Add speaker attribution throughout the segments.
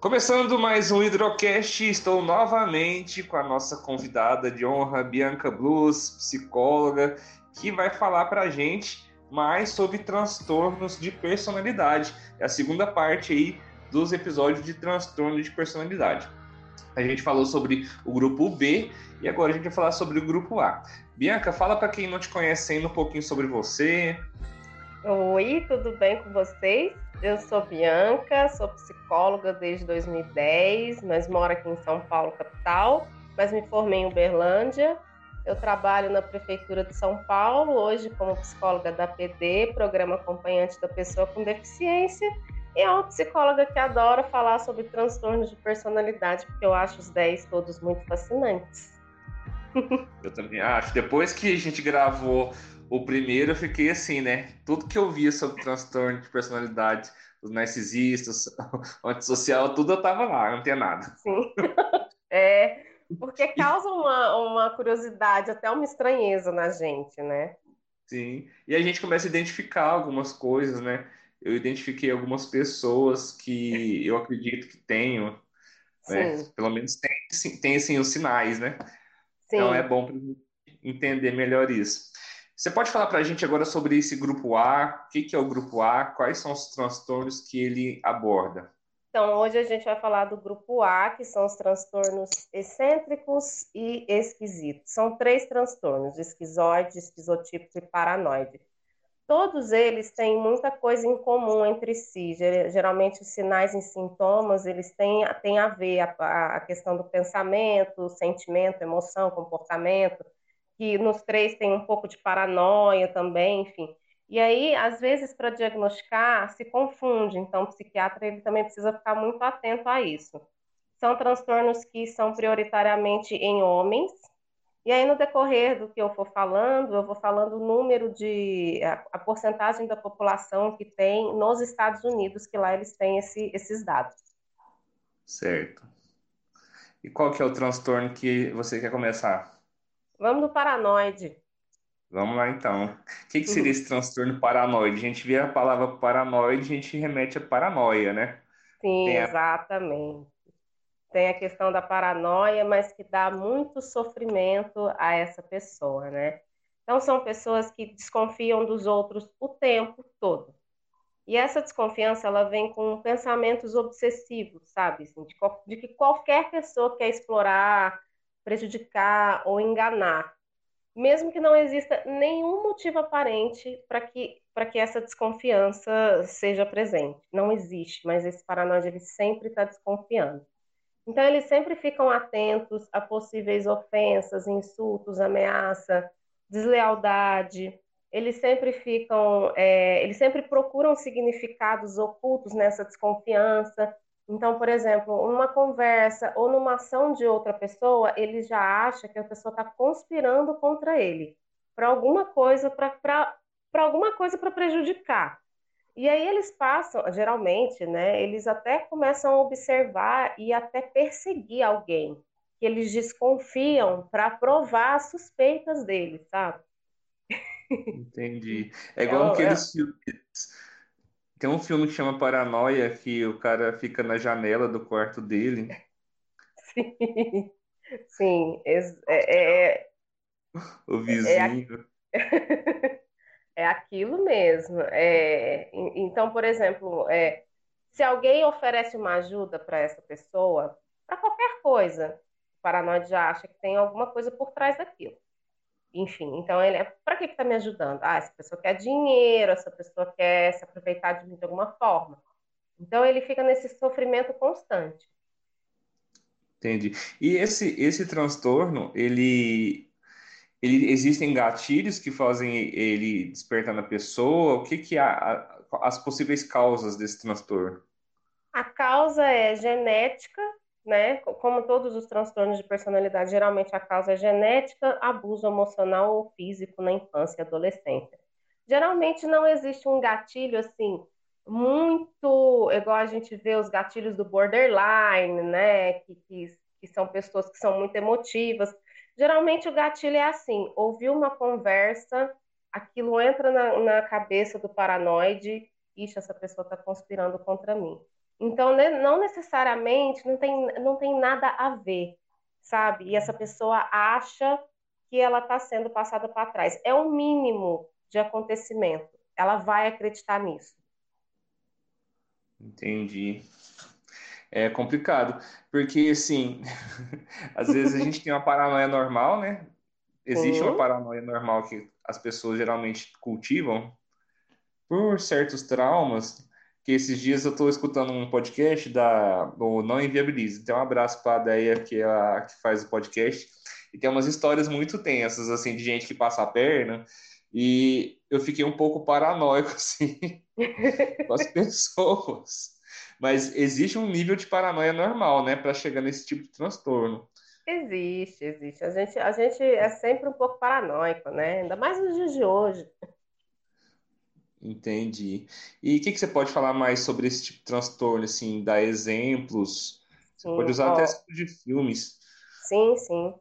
Speaker 1: Começando mais um Hidrocast, estou novamente com a nossa convidada de honra, Bianca Blues, psicóloga, que vai falar para a gente mais sobre transtornos de personalidade. É a segunda parte aí dos episódios de transtorno de personalidade. A gente falou sobre o grupo B e agora a gente vai falar sobre o grupo A. Bianca, fala para quem não te conhece ainda um pouquinho sobre você.
Speaker 2: Oi, tudo bem com vocês? Eu sou Bianca, sou psicóloga desde 2010, mas moro aqui em São Paulo, capital, mas me formei em Uberlândia. Eu trabalho na Prefeitura de São Paulo, hoje como psicóloga da PD, Programa Acompanhante da Pessoa com Deficiência, e é uma psicóloga que adora falar sobre transtornos de personalidade, porque eu acho os 10 todos muito fascinantes.
Speaker 1: Eu também acho. Depois que a gente gravou o primeiro eu fiquei assim, né? Tudo que eu via sobre transtorno de personalidade, os narcisistas, o antissocial, tudo eu tava lá, não tinha nada.
Speaker 2: Sim. é, porque causa uma, uma curiosidade, até uma estranheza na gente, né?
Speaker 1: Sim. E a gente começa a identificar algumas coisas, né? Eu identifiquei algumas pessoas que eu acredito que tenho, né? Pelo menos tem, tem assim, os sinais, né? Sim. Então é bom entender melhor isso. Você pode falar para a gente agora sobre esse grupo A? O que, que é o grupo A? Quais são os transtornos que ele aborda?
Speaker 2: Então, hoje a gente vai falar do grupo A, que são os transtornos excêntricos e esquisitos. São três transtornos: esquizoide, esquizotípico e paranoide. Todos eles têm muita coisa em comum entre si. Geralmente, os sinais e sintomas eles têm, têm a ver a, a questão do pensamento, sentimento, emoção, comportamento que nos três tem um pouco de paranoia também, enfim. E aí, às vezes, para diagnosticar, se confunde. Então, o psiquiatra ele também precisa ficar muito atento a isso. São transtornos que são prioritariamente em homens. E aí, no decorrer do que eu for falando, eu vou falando o número de. a, a porcentagem da população que tem nos Estados Unidos, que lá eles têm esse, esses dados.
Speaker 1: Certo. E qual que é o transtorno que você quer começar?
Speaker 2: Vamos no paranoide.
Speaker 1: Vamos lá então. O que, que seria esse transtorno paranoide? A gente vê a palavra paranoide, a gente remete a paranoia, né?
Speaker 2: Sim, Tem a... exatamente. Tem a questão da paranoia, mas que dá muito sofrimento a essa pessoa, né? Então, são pessoas que desconfiam dos outros o tempo todo. E essa desconfiança, ela vem com pensamentos obsessivos, sabe? Assim, de, de que qualquer pessoa quer explorar, prejudicar ou enganar, mesmo que não exista nenhum motivo aparente para que, que essa desconfiança seja presente. Não existe, mas esse paranoide ele sempre está desconfiando. Então, eles sempre ficam atentos a possíveis ofensas, insultos, ameaça, deslealdade. Eles sempre ficam, é, eles sempre procuram significados ocultos nessa desconfiança então, por exemplo, numa conversa ou numa ação de outra pessoa, ele já acha que a pessoa está conspirando contra ele para alguma coisa, para alguma coisa para prejudicar. E aí eles passam, geralmente, né? Eles até começam a observar e até perseguir alguém que eles desconfiam para provar as suspeitas dele, sabe?
Speaker 1: Entendi. É igual então, aqueles é... filmes tem um filme que chama Paranoia, que o cara fica na janela do quarto dele.
Speaker 2: Sim, sim. É, é, é
Speaker 1: o é vizinho.
Speaker 2: É, é aquilo mesmo. É, então, por exemplo, é, se alguém oferece uma ajuda para essa pessoa, para qualquer coisa, o paranoide já acha que tem alguma coisa por trás daquilo. Enfim, então ele é, para que está me ajudando? Ah, essa pessoa quer dinheiro, essa pessoa quer se aproveitar de mim de alguma forma. Então ele fica nesse sofrimento constante.
Speaker 1: Entendi. E esse, esse transtorno, ele, ele existem gatilhos que fazem ele despertar na pessoa? O que que a, as possíveis causas desse transtorno?
Speaker 2: A causa é genética, né? Como todos os transtornos de personalidade, geralmente a causa é genética, abuso emocional ou físico na infância e adolescência. Geralmente não existe um gatilho assim muito igual a gente vê os gatilhos do borderline, né? Que, que, que são pessoas que são muito emotivas. Geralmente o gatilho é assim: ouvir uma conversa, aquilo entra na, na cabeça do paranoide, ixi, essa pessoa está conspirando contra mim Então, né, não necessariamente não tem, não tem nada a ver, sabe? E essa pessoa acha que ela está sendo passada para trás. É o mínimo de acontecimento. Ela vai acreditar nisso.
Speaker 1: Entendi. É complicado, porque assim, às vezes a gente tem uma paranoia normal, né? Existe uma paranoia normal que as pessoas geralmente cultivam por certos traumas, que esses dias eu estou escutando um podcast da do Não Inviabilize. Então, um abraço para a Deia, que é a que faz o podcast. E tem umas histórias muito tensas, assim, de gente que passa a perna. E eu fiquei um pouco paranoico, assim, com as pessoas. Mas existe um nível de paranoia normal, né, para chegar nesse tipo de transtorno.
Speaker 2: Existe, existe. A gente, a gente é sempre um pouco paranoico, né? Ainda mais nos dias de hoje.
Speaker 1: Entendi. E o que, que você pode falar mais sobre esse tipo de transtorno, assim, dar exemplos? Você sim, pode usar ó, até de filmes.
Speaker 2: Sim, sim.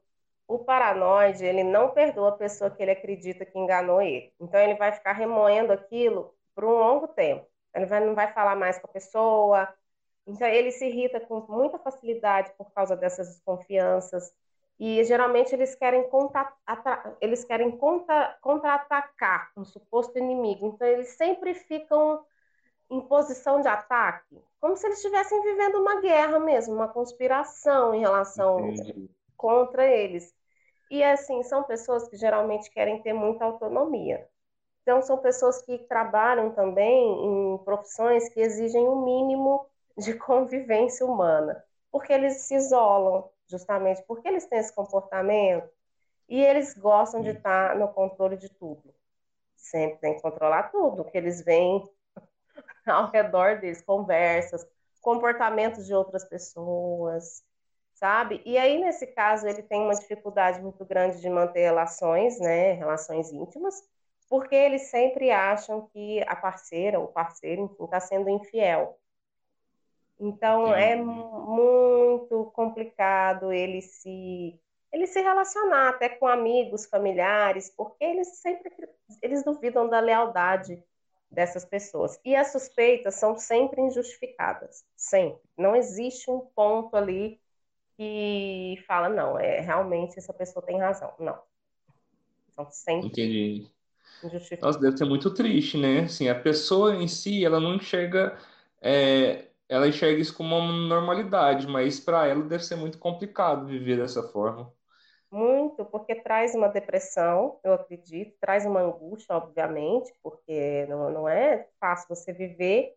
Speaker 2: O paranoide, ele não perdoa a pessoa que ele acredita que enganou ele. Então, ele vai ficar remoendo aquilo por um longo tempo. Ele vai, não vai falar mais com a pessoa. Então, ele se irrita com muita facilidade por causa dessas desconfianças. E geralmente eles querem contra, eles querem contra, contra-atacar um suposto inimigo. Então eles sempre ficam em posição de ataque, como se eles estivessem vivendo uma guerra mesmo, uma conspiração em relação Entendi. contra eles. E assim, são pessoas que geralmente querem ter muita autonomia. Então são pessoas que trabalham também em profissões que exigem o um mínimo de convivência humana, porque eles se isolam, justamente porque eles têm esse comportamento e eles gostam de estar no controle de tudo. Sempre tem que controlar tudo, que eles veem ao redor deles, conversas, comportamentos de outras pessoas, sabe? E aí, nesse caso, ele tem uma dificuldade muito grande de manter relações, né, relações íntimas, porque eles sempre acham que a parceira, o parceiro, enfim, está sendo infiel. Então é muito complicado ele se ele se relacionar até com amigos, familiares, porque eles sempre eles duvidam da lealdade dessas pessoas. E as suspeitas são sempre injustificadas, sempre. Não existe um ponto ali que fala não, é realmente essa pessoa tem razão. Não. São sempre
Speaker 1: Entendi. Nossa, deve ser muito triste, né? Assim, a pessoa em si, ela não enxerga é, ela enxerga isso como uma normalidade, mas para ela deve ser muito complicado viver dessa forma.
Speaker 2: Muito, porque traz uma depressão, eu acredito, traz uma angústia, obviamente, porque não, não é fácil você viver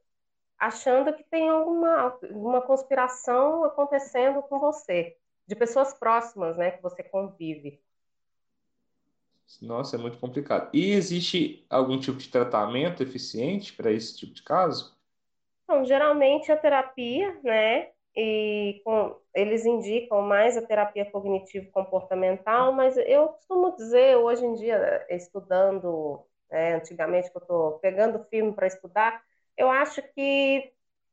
Speaker 2: achando que tem alguma uma conspiração acontecendo com você, de pessoas próximas, né, que você convive.
Speaker 1: Nossa, é muito complicado. E existe algum tipo de tratamento eficiente para esse tipo de caso?
Speaker 2: Então, geralmente a terapia, né? E com, eles indicam mais a terapia cognitivo-comportamental, mas eu costumo dizer, hoje em dia, estudando, né, antigamente que eu estou pegando filme para estudar, eu acho que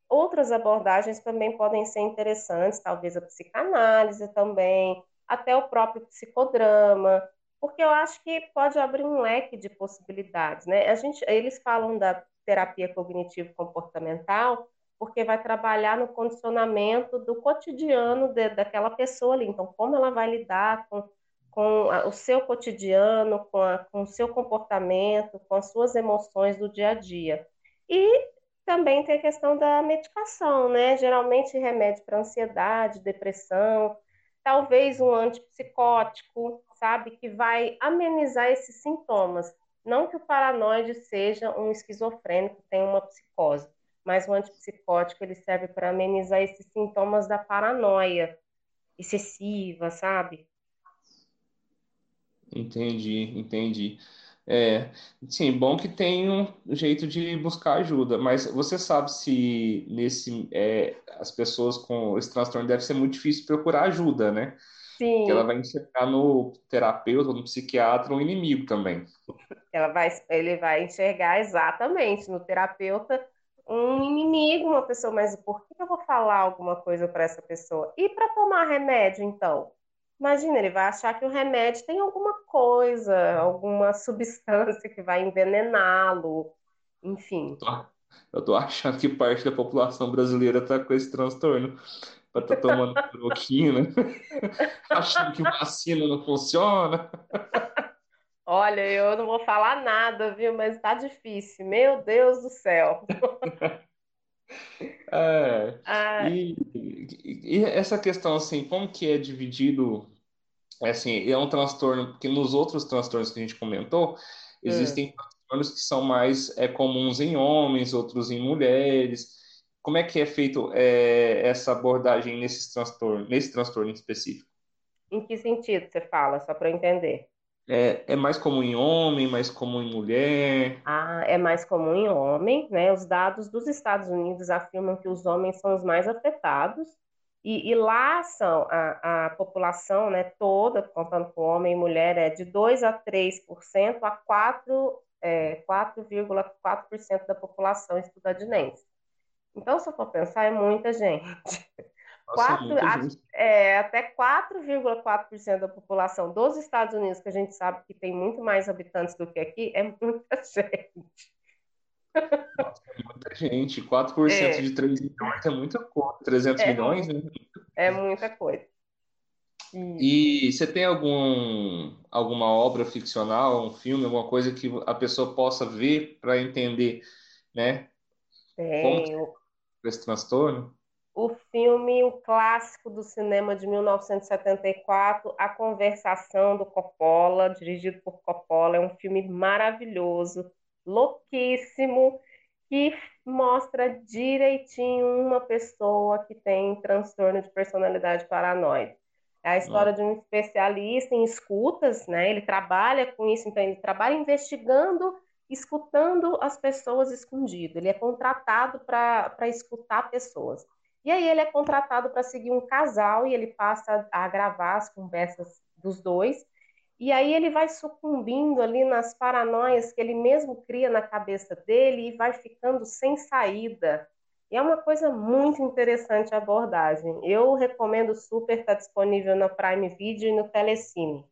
Speaker 2: outras abordagens também podem ser interessantes, talvez a psicanálise também, até o próprio psicodrama, porque eu acho que pode abrir um leque de possibilidades, né? A gente, eles falam da terapia cognitivo-comportamental, porque vai trabalhar no condicionamento do cotidiano de, daquela pessoa ali. Então, como ela vai lidar com, com a, o seu cotidiano, com, a, com o seu comportamento, com as suas emoções do dia a dia. E também tem a questão da medicação, né? Geralmente remédio para ansiedade, depressão, talvez um antipsicótico, sabe? Que vai amenizar esses sintomas. Não que o paranoide seja um esquizofrênico, tenha uma psicose, mas o antipsicótico ele serve para amenizar esses sintomas da paranoia excessiva, sabe?
Speaker 1: Entendi, entendi. É, sim, bom que tem um jeito de buscar ajuda, mas você sabe se nesse é, as pessoas com esse transtorno deve ser muito difícil procurar ajuda, né?
Speaker 2: Sim.
Speaker 1: Porque ela vai enxergar no terapeuta, no psiquiatra, um inimigo também.
Speaker 2: Ela vai, ele vai enxergar exatamente no terapeuta um inimigo, uma pessoa, mas por que eu vou falar alguma coisa para essa pessoa? E para tomar remédio, então? Imagina, ele vai achar que o remédio tem alguma coisa, alguma substância que vai envenená-lo, enfim.
Speaker 1: Eu tô achando que parte da população brasileira tá com esse transtorno. Pra tá tomando cloroquina, achando que vacina não funciona.
Speaker 2: Olha, eu não vou falar nada, viu? Mas tá difícil. Meu Deus do céu.
Speaker 1: É, ah. e, e, essa questão, assim, como que é dividido, assim, é um transtorno, porque nos outros transtornos que a gente comentou, existem hum. transtornos que são mais é, comuns em homens, outros em mulheres. Como é que é feito é, essa abordagem nesse transtorno, nesse transtorno específico?
Speaker 2: Em que sentido você fala, só para eu entender?
Speaker 1: É, é mais comum em homem, mais comum em mulher?
Speaker 2: Ah, é mais comum em homem, né? Os dados dos Estados Unidos afirmam que os homens são os mais afetados, e, e lá são a, a população né, toda, contando com homem e mulher, é de 2 a 3% a 4, é, 4,4% da população estadunidense. Então, se eu for pensar, é muita gente. Quatro, é, até 4,4% da população dos Estados Unidos, que a gente sabe que tem muito mais habitantes do que aqui, é muita gente.
Speaker 1: Nossa, é muita gente. 4% é. de 3 milhões é muita coisa. 300 é, milhões né?
Speaker 2: É muita coisa.
Speaker 1: E você tem algum, alguma obra ficcional, um filme, alguma coisa que a pessoa possa ver para entender, né?
Speaker 2: Tenho.
Speaker 1: Como esse transtorno?
Speaker 2: o filme, o clássico do cinema de 1974, A Conversação do Coppola, dirigido por Coppola, é um filme maravilhoso, louquíssimo, que mostra direitinho uma pessoa que tem transtorno de personalidade paranoide. É a história de um especialista em escutas, né? Ele trabalha com isso, então ele trabalha investigando, escutando as pessoas escondido. Ele é contratado para escutar pessoas. E aí ele é contratado para seguir um casal e ele passa a gravar as conversas dos dois. E aí ele vai sucumbindo ali nas paranoias que ele mesmo cria na cabeça dele e vai ficando sem saída. E é uma coisa muito interessante a abordagem. Eu recomendo super, está disponível no Prime Video e no Telecine.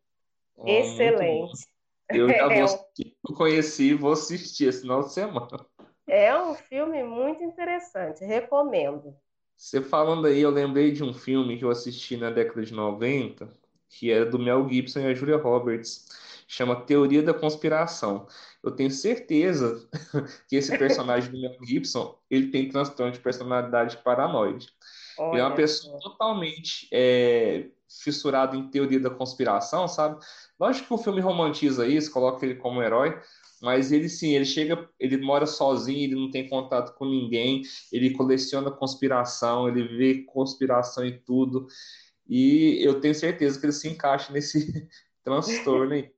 Speaker 2: Oh, Excelente.
Speaker 1: Eu já é vou, é conheci e vou assistir esse final de semana.
Speaker 2: É um filme muito interessante, recomendo.
Speaker 1: Você falando aí, eu lembrei de um filme que eu assisti na década de 90, que era do Mel Gibson e a Julia Roberts. Chama Teoria da Conspiração. Eu tenho certeza que esse personagem do Mel Gibson, ele tem transtorno de personalidade paranoide. Olha. Ele é uma pessoa totalmente é, fissurada em teoria da conspiração, sabe? Lógico que o filme romantiza isso, coloca ele como herói, mas ele sim, ele chega, ele mora sozinho, ele não tem contato com ninguém, ele coleciona conspiração, ele vê conspiração e tudo. E eu tenho certeza que ele se encaixa nesse transtorno aí.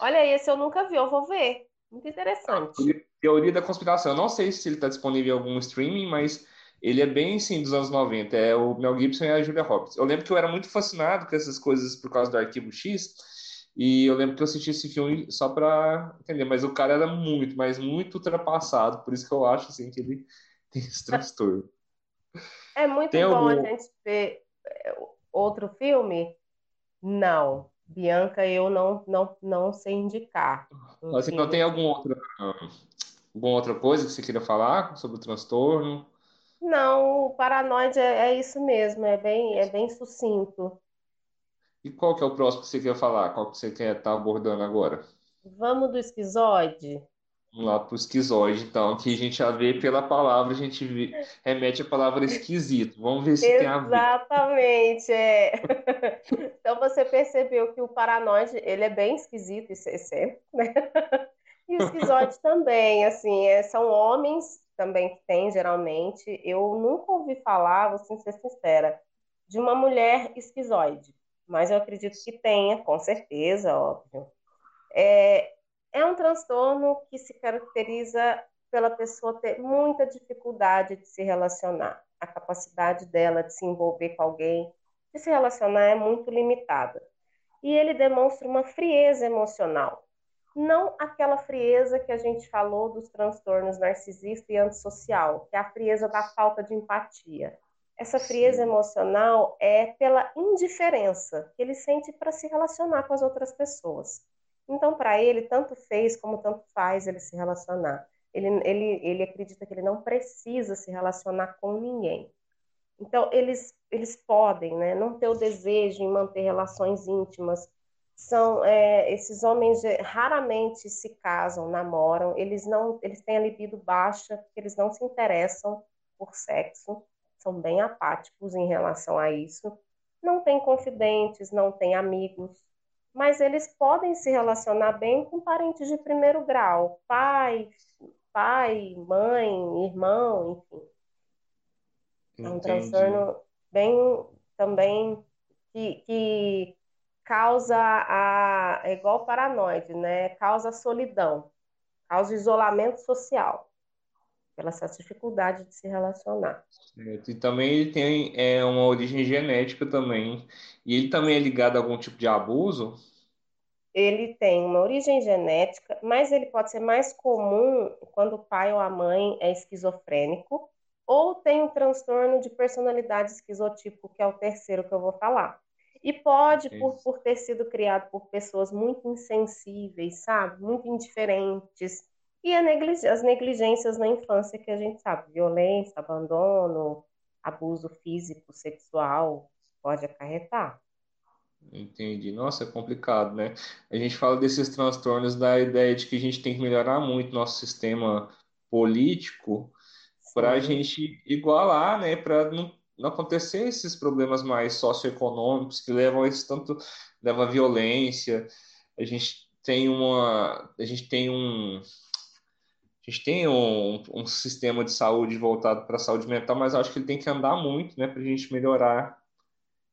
Speaker 2: Olha, esse eu nunca vi, eu vou ver. Muito interessante.
Speaker 1: Teoria da conspiração. Eu não sei se ele está disponível em algum streaming, mas ele é bem, sim, dos anos 90. É o Mel Gibson e a Julia Roberts. Eu lembro que eu era muito fascinado com essas coisas por causa do Arquivo X, e eu lembro que eu assisti esse filme só para entender, mas o cara era muito, mas muito ultrapassado, por isso que eu acho assim que ele tem esse transtorno.
Speaker 2: É muito tem bom algum... a gente ver é, outro filme? Não. Bianca, eu não, não, não sei indicar.
Speaker 1: Um Mas não tem algum outro, alguma outra coisa que você queira falar sobre o transtorno?
Speaker 2: Não, o paranoide é, é isso mesmo, é bem, é bem sucinto.
Speaker 1: E qual que é o próximo que você quer falar? Qual que você quer estar tá abordando agora?
Speaker 2: Vamos do esquizoide?
Speaker 1: Vamos lá para o esquizoide, então, que a gente já vê pela palavra, a gente vê, remete a palavra esquisito. Vamos ver se
Speaker 2: Exatamente,
Speaker 1: tem a ver.
Speaker 2: Exatamente, é. Então você percebeu que o paranoide, ele é bem esquisito, isso é sempre, né? E o esquizoide também, assim, é, são homens também que tem, geralmente. Eu nunca ouvi falar, vou ser sincera, de uma mulher esquizoide mas eu acredito que tenha, com certeza, óbvio. É, é um transtorno que se caracteriza pela pessoa ter muita dificuldade de se relacionar. A capacidade dela de se envolver com alguém, de se relacionar é muito limitada. E ele demonstra uma frieza emocional. Não aquela frieza que a gente falou dos transtornos narcisista e antissocial, que é a frieza da falta de empatia. Essa frieza Sim. emocional é pela indiferença que ele sente para se relacionar com as outras pessoas. Então, para ele, tanto fez como tanto faz ele se relacionar. ele, ele, ele acredita que ele não precisa se relacionar com ninguém. Então, eles, eles podem né, não ter o desejo em manter relações íntimas. São é, esses homens raramente se casam, namoram. Eles não, eles têm a libido baixa, porque eles não se interessam por sexo. São bem apáticos em relação a isso. Não têm confidentes, não têm amigos, mas eles podem se relacionar bem com parentes de primeiro grau, pai, pai, mãe, irmão, enfim. Entendi. É um transtorno bem também que, que causa a é igual paranoide, né? Causa solidão, causa isolamento social pela essa dificuldade de se relacionar.
Speaker 1: Certo. E também ele tem é, uma origem genética também. E ele também é ligado a algum tipo de abuso?
Speaker 2: Ele tem uma origem genética, mas ele pode ser mais comum quando o pai ou a mãe é esquizofrênico ou tem um transtorno de personalidade esquizotipo, que é o terceiro que eu vou falar. E pode, por, por ter sido criado por pessoas muito insensíveis, sabe? Muito indiferentes. E neglig as negligências na infância que a gente sabe, violência, abandono, abuso físico, sexual, pode acarretar.
Speaker 1: Entendi. Nossa, é complicado, né? A gente fala desses transtornos da ideia de que a gente tem que melhorar muito nosso sistema político para a gente igualar, né? Para não, não acontecer esses problemas mais socioeconômicos que levam a isso tanto leva violência. A gente tem uma, a gente tem um, a gente tem um, um sistema de saúde voltado para a saúde mental, mas acho que ele tem que andar muito, né? Para a gente melhorar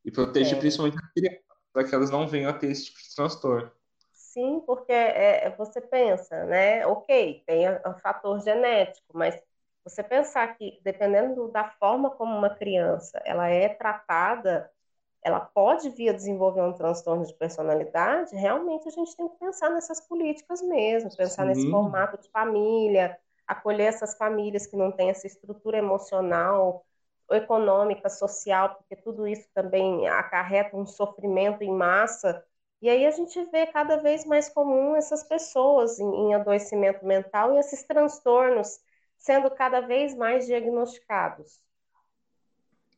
Speaker 1: e proteger é. principalmente a criança para que elas não venham a ter esse tipo de transtorno.
Speaker 2: Sim, porque é você pensa, né? Ok, tem o fator genético, mas você pensar que dependendo da forma como uma criança ela é tratada, ela pode vir a desenvolver um transtorno de personalidade, realmente a gente tem que pensar nessas políticas mesmo, pensar Sim. nesse formato de família, acolher essas famílias que não têm essa estrutura emocional econômica, social, porque tudo isso também acarreta um sofrimento em massa. E aí a gente vê cada vez mais comum essas pessoas em, em adoecimento mental e esses transtornos sendo cada vez mais diagnosticados.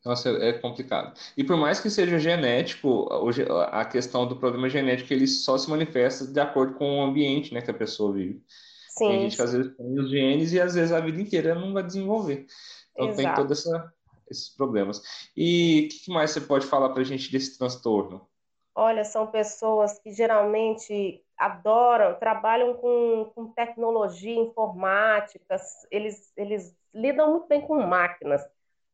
Speaker 1: Nossa, é complicado. E por mais que seja genético, a questão do problema genético ele só se manifesta de acordo com o ambiente, né, que a pessoa vive. Sim. Tem gente que às vezes tem os genes e às vezes a vida inteira não vai desenvolver. Então Exato. tem toda essa esses problemas. E o que mais você pode falar para a gente desse transtorno?
Speaker 2: Olha, são pessoas que geralmente adoram, trabalham com, com tecnologia informática, eles, eles lidam muito bem com máquinas,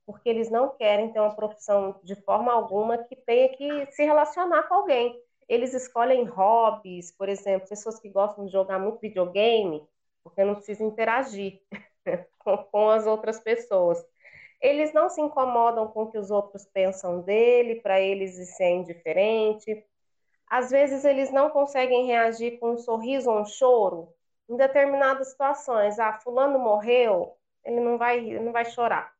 Speaker 2: porque eles não querem ter uma profissão de forma alguma que tenha que se relacionar com alguém. Eles escolhem hobbies, por exemplo, pessoas que gostam de jogar muito videogame, porque não precisa interagir com, com as outras pessoas. Eles não se incomodam com o que os outros pensam dele, para eles isso é indiferente. Às vezes eles não conseguem reagir com um sorriso ou um choro em determinadas situações. Ah, fulano morreu, ele não vai, não vai chorar.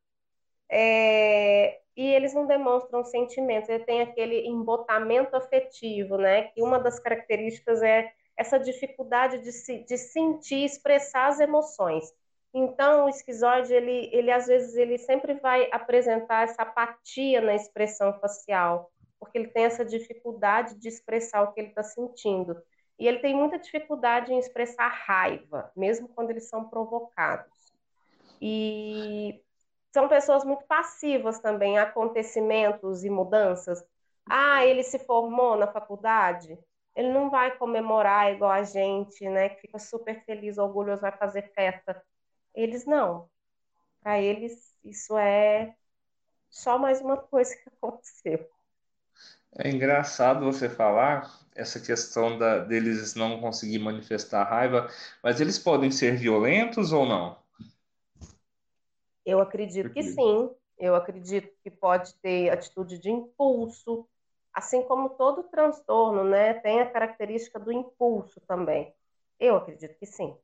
Speaker 2: É, e eles não demonstram sentimentos, ele tem aquele embotamento afetivo, né? Que uma das características é essa dificuldade de, se, de sentir, expressar as emoções. Então, o esquizoide, ele, ele às vezes, ele sempre vai apresentar essa apatia na expressão facial, porque ele tem essa dificuldade de expressar o que ele está sentindo. E ele tem muita dificuldade em expressar raiva, mesmo quando eles são provocados. E são pessoas muito passivas também a acontecimentos e mudanças. Ah, ele se formou na faculdade, ele não vai comemorar igual a gente, né, que fica super feliz, orgulhoso, vai fazer festa eles não. Para eles, isso é só mais uma coisa que aconteceu.
Speaker 1: É engraçado você falar essa questão da, deles não conseguir manifestar raiva, mas eles podem ser violentos ou não?
Speaker 2: Eu acredito que sim. Eu acredito que pode ter atitude de impulso, assim como todo transtorno, né? Tem a característica do impulso também. Eu acredito que sim.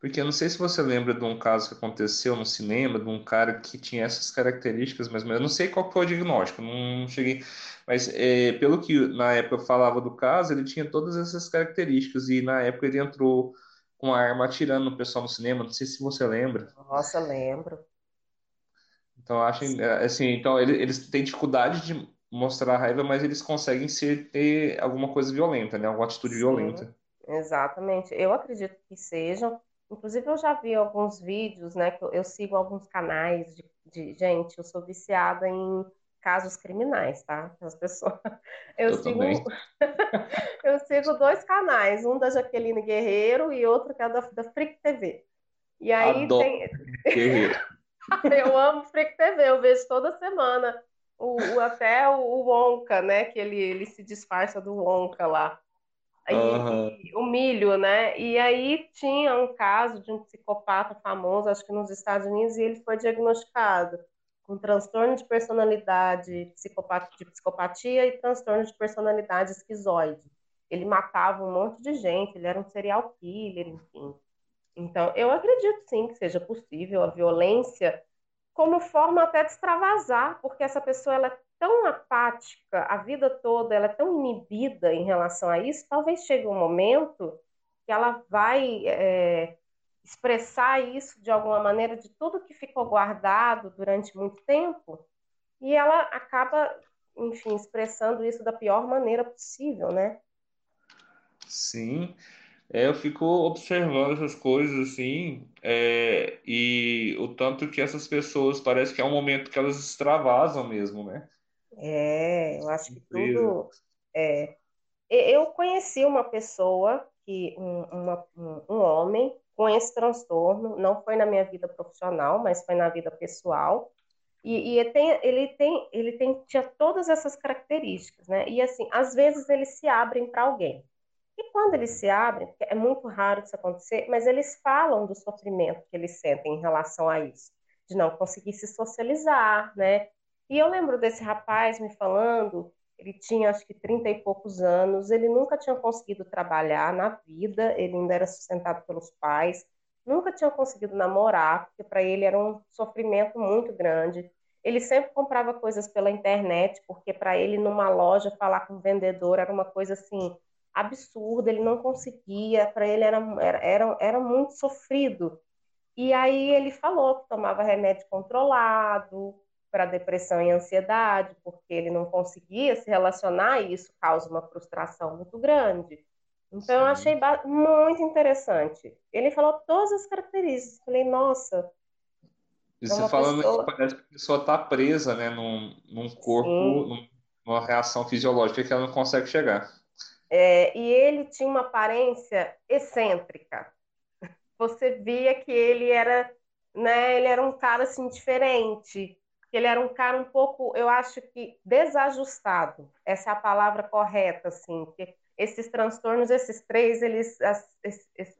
Speaker 1: Porque eu não sei se você lembra de um caso que aconteceu no cinema, de um cara que tinha essas características, mas eu não sei qual foi o diagnóstico, não cheguei. Mas é, pelo que na época eu falava do caso, ele tinha todas essas características, e na época ele entrou com a arma atirando no pessoal no cinema. Não sei se você lembra.
Speaker 2: Nossa, lembro.
Speaker 1: Então, acho assim, então eles têm dificuldade de mostrar raiva, mas eles conseguem ser, ter alguma coisa violenta, né? Alguma atitude Sim, violenta.
Speaker 2: Exatamente. Eu acredito que sejam. Inclusive, eu já vi alguns vídeos, né? Que eu, eu sigo alguns canais de, de, Gente, eu sou viciada em casos criminais, tá? As pessoas. Eu, eu sigo. eu sigo dois canais, um da Jaqueline Guerreiro e outro que é da, da Freak TV. E aí Adoro tem. eu amo Freak TV, eu vejo toda semana. O, o até o, o Wonka, né? Que ele, ele se disfarça do Wonka lá. Uhum. e, o milho, né? E aí tinha um caso de um psicopata famoso, acho que nos Estados Unidos, e ele foi diagnosticado com transtorno de personalidade psicopatia, de psicopatia e transtorno de personalidade esquizoide. Ele matava um monte de gente, ele era um serial killer, enfim. Então, eu acredito sim que seja possível a violência como forma até de extravasar, porque essa pessoa ela é tão apática a vida toda, ela é tão inibida em relação a isso, talvez chegue um momento que ela vai é, expressar isso de alguma maneira de tudo que ficou guardado durante muito tempo e ela acaba, enfim, expressando isso da pior maneira possível, né?
Speaker 1: Sim, é, eu fico observando essas coisas assim, é, e o tanto que essas pessoas parece que é um momento que elas extravasam mesmo, né?
Speaker 2: É, eu acho que tudo. É, eu conheci uma pessoa que um, uma, um homem com esse transtorno, não foi na minha vida profissional, mas foi na vida pessoal. E, e ele, tem, ele, tem, ele tem, tinha todas essas características, né? E assim, às vezes eles se abrem para alguém. E quando eles se abrem, é muito raro isso acontecer, mas eles falam do sofrimento que eles sentem em relação a isso, de não conseguir se socializar, né? E eu lembro desse rapaz me falando ele tinha acho que 30 e poucos anos, ele nunca tinha conseguido trabalhar na vida, ele ainda era sustentado pelos pais, nunca tinha conseguido namorar, porque para ele era um sofrimento muito grande. Ele sempre comprava coisas pela internet, porque para ele numa loja falar com o vendedor era uma coisa assim absurda, ele não conseguia, para ele era, era, era, muito sofrido. E aí ele falou que tomava remédio controlado, para depressão e ansiedade, porque ele não conseguia se relacionar e isso causa uma frustração muito grande. Então, Sim. eu achei muito interessante. Ele falou todas as características. Falei, nossa.
Speaker 1: E é você falando pessoa... que parece que a pessoa está presa né, num, num corpo, num, numa reação fisiológica que ela não consegue chegar.
Speaker 2: É, e ele tinha uma aparência excêntrica. Você via que ele era, né, ele era um cara assim diferente ele era um cara um pouco, eu acho que desajustado. Essa é a palavra correta, assim, que esses transtornos, esses três, eles, as,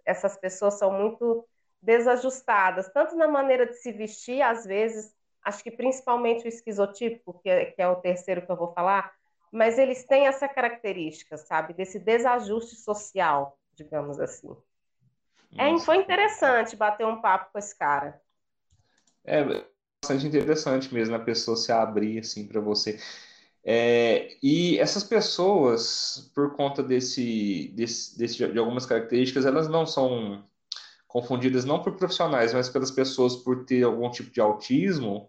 Speaker 2: essas pessoas são muito desajustadas, tanto na maneira de se vestir, às vezes, acho que principalmente o esquizotípico, que é, que é o terceiro que eu vou falar, mas eles têm essa característica, sabe, desse desajuste social, digamos assim. É, foi interessante bater um papo com esse cara.
Speaker 1: É, bastante interessante mesmo a pessoa se abrir assim para você. É, e essas pessoas, por conta desse, desse, desse, de algumas características, elas não são confundidas não por profissionais, mas pelas pessoas por ter algum tipo de autismo?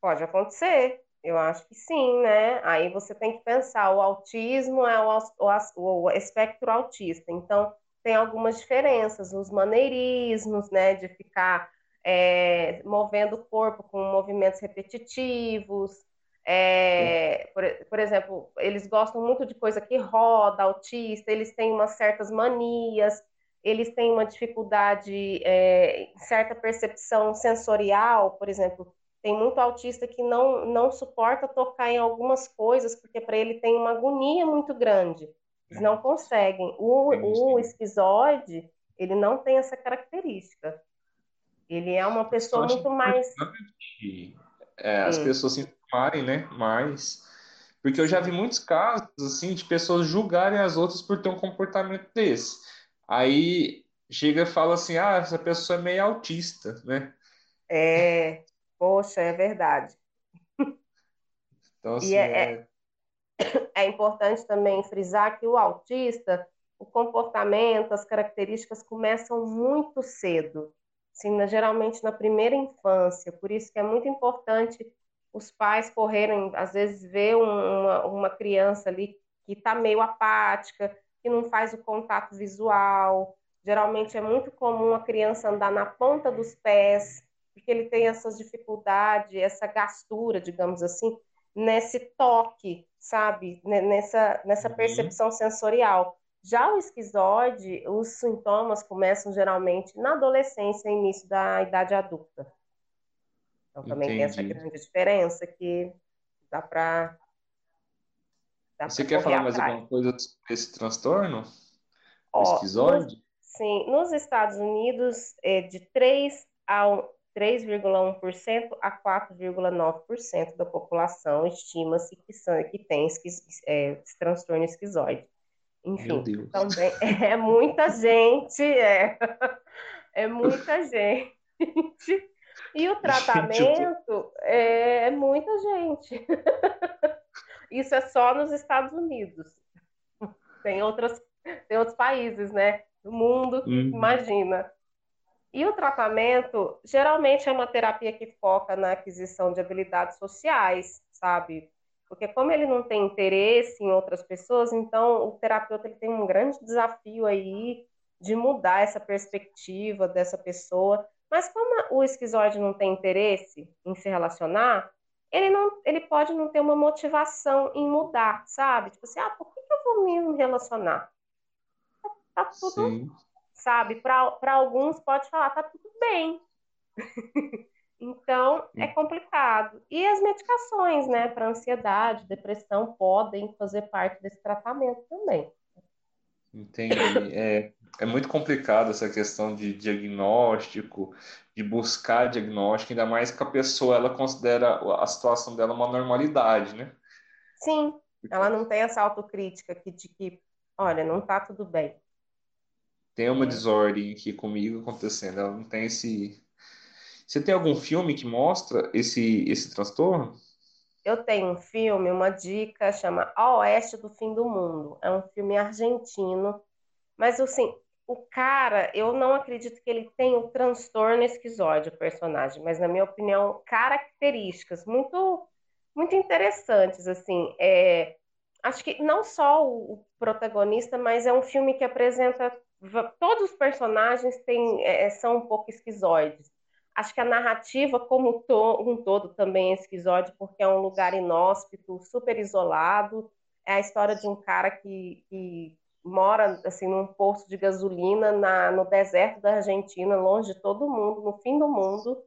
Speaker 2: Pode acontecer, eu acho que sim, né? Aí você tem que pensar, o autismo é o, o, o espectro autista, então tem algumas diferenças, os maneirismos, né, de ficar é, movendo o corpo com movimentos repetitivos. É, por, por, exemplo, eles gostam muito de coisa que roda, autista, eles têm umas certas manias, eles têm uma dificuldade, é, certa percepção sensorial, por exemplo, tem muito autista que não, não suporta tocar em algumas coisas, porque para ele tem uma agonia muito grande. Eles não conseguem. O, o esquizoide, ele não tem essa característica. Ele é uma pessoa muito mais.
Speaker 1: É, as pessoas se informarem, né? Mais. Porque eu já vi muitos casos, assim, de pessoas julgarem as outras por ter um comportamento desse. Aí chega e fala assim: ah, essa pessoa é meio autista, né?
Speaker 2: É, poxa, é verdade.
Speaker 1: Então, assim, é...
Speaker 2: é, é importante também frisar que o autista, o comportamento, as características começam muito cedo, assim, geralmente na primeira infância. Por isso que é muito importante os pais correrem, às vezes, ver uma, uma criança ali que está meio apática, que não faz o contato visual. Geralmente é muito comum a criança andar na ponta dos pés, porque ele tem essas dificuldades, essa gastura, digamos assim, nesse toque, sabe? Nessa, nessa uhum. percepção sensorial. Já o esquizoide, os sintomas começam geralmente na adolescência e início da idade adulta. Então também Entendi. tem essa grande diferença que dá para.
Speaker 1: Você quer falar mais alguma coisa sobre esse transtorno? O esquizoide?
Speaker 2: Nos, sim, nos Estados Unidos, é de 3 a 3,1% a 4,9% da população estima-se que, que tem esquiz, é, esse transtorno esquizoide. Enfim, também é muita gente, é, é muita gente. E o tratamento é, é muita gente. Isso é só nos Estados Unidos. Tem, outras, tem outros países, né? Do mundo, uhum. imagina. E o tratamento geralmente é uma terapia que foca na aquisição de habilidades sociais, sabe? Porque como ele não tem interesse em outras pessoas, então o terapeuta ele tem um grande desafio aí de mudar essa perspectiva dessa pessoa. Mas como o esquizoide não tem interesse em se relacionar, ele não, ele pode não ter uma motivação em mudar, sabe? Tipo assim, ah, por que, que eu vou me relacionar? Tá, tá tudo Sim sabe? Para alguns pode falar, tá tudo bem. então, é hum. complicado. E as medicações, né, para ansiedade, depressão, podem fazer parte desse tratamento também.
Speaker 1: Entendi. É, é muito complicado essa questão de diagnóstico, de buscar diagnóstico, ainda mais que a pessoa ela considera a situação dela uma normalidade, né?
Speaker 2: Sim, ela não tem essa autocrítica que, de que, olha, não tá tudo bem
Speaker 1: tem uma desordem aqui comigo acontecendo. Ela não tem esse. Você tem algum filme que mostra esse, esse transtorno?
Speaker 2: Eu tenho um filme, uma dica, chama A Oeste do Fim do Mundo. É um filme argentino. Mas, assim, o cara, eu não acredito que ele tenha o transtorno esquizoide, o personagem. Mas, na minha opinião, características muito, muito interessantes, assim. É, acho que não só o protagonista, mas é um filme que apresenta todos os personagens têm, é, são um pouco esquizoides. Acho que a narrativa como to, um todo também é esquizoide, porque é um lugar inóspito, super isolado. É a história de um cara que, que mora assim num posto de gasolina na, no deserto da Argentina, longe de todo mundo, no fim do mundo.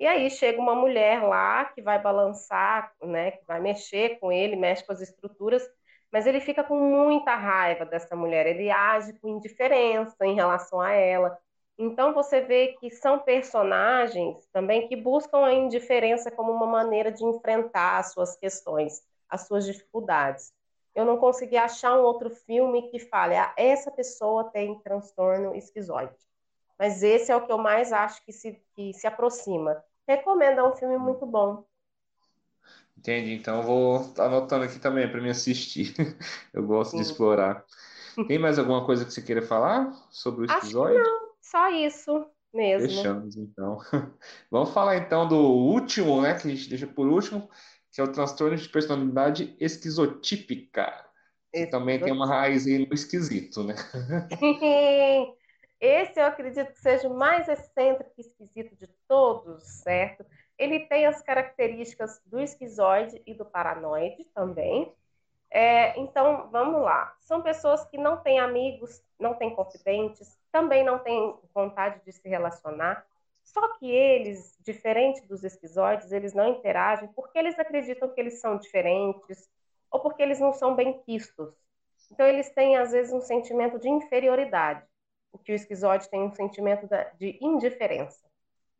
Speaker 2: E aí chega uma mulher lá que vai balançar, né, que vai mexer com ele, mexe com as estruturas, mas ele fica com muita raiva dessa mulher, ele age com indiferença em relação a ela. Então você vê que são personagens também que buscam a indiferença como uma maneira de enfrentar as suas questões, as suas dificuldades. Eu não consegui achar um outro filme que fale, ah, essa pessoa tem transtorno esquizoide. Mas esse é o que eu mais acho que se, que se aproxima. Recomendo, é um filme muito bom.
Speaker 1: Entendi. Então eu vou anotando aqui também para me assistir. Eu gosto de explorar. Tem mais alguma coisa que você queira falar sobre o Acho que
Speaker 2: não, só isso mesmo.
Speaker 1: Fechamos, então. Vamos falar então do último, né? Que a gente deixa por último, que é o transtorno de personalidade esquizotípica. Que também tem uma raiz aí no esquisito, né?
Speaker 2: Esse eu acredito que seja o mais excêntrico e esquisito de todos, certo? Ele tem as características do esquizoide e do paranoide também. É, então, vamos lá. São pessoas que não têm amigos, não têm confidentes, também não têm vontade de se relacionar. Só que eles, diferente dos esquizoides, eles não interagem porque eles acreditam que eles são diferentes ou porque eles não são bem quistos. Então, eles têm, às vezes, um sentimento de inferioridade, o que o esquizoide tem um sentimento de indiferença.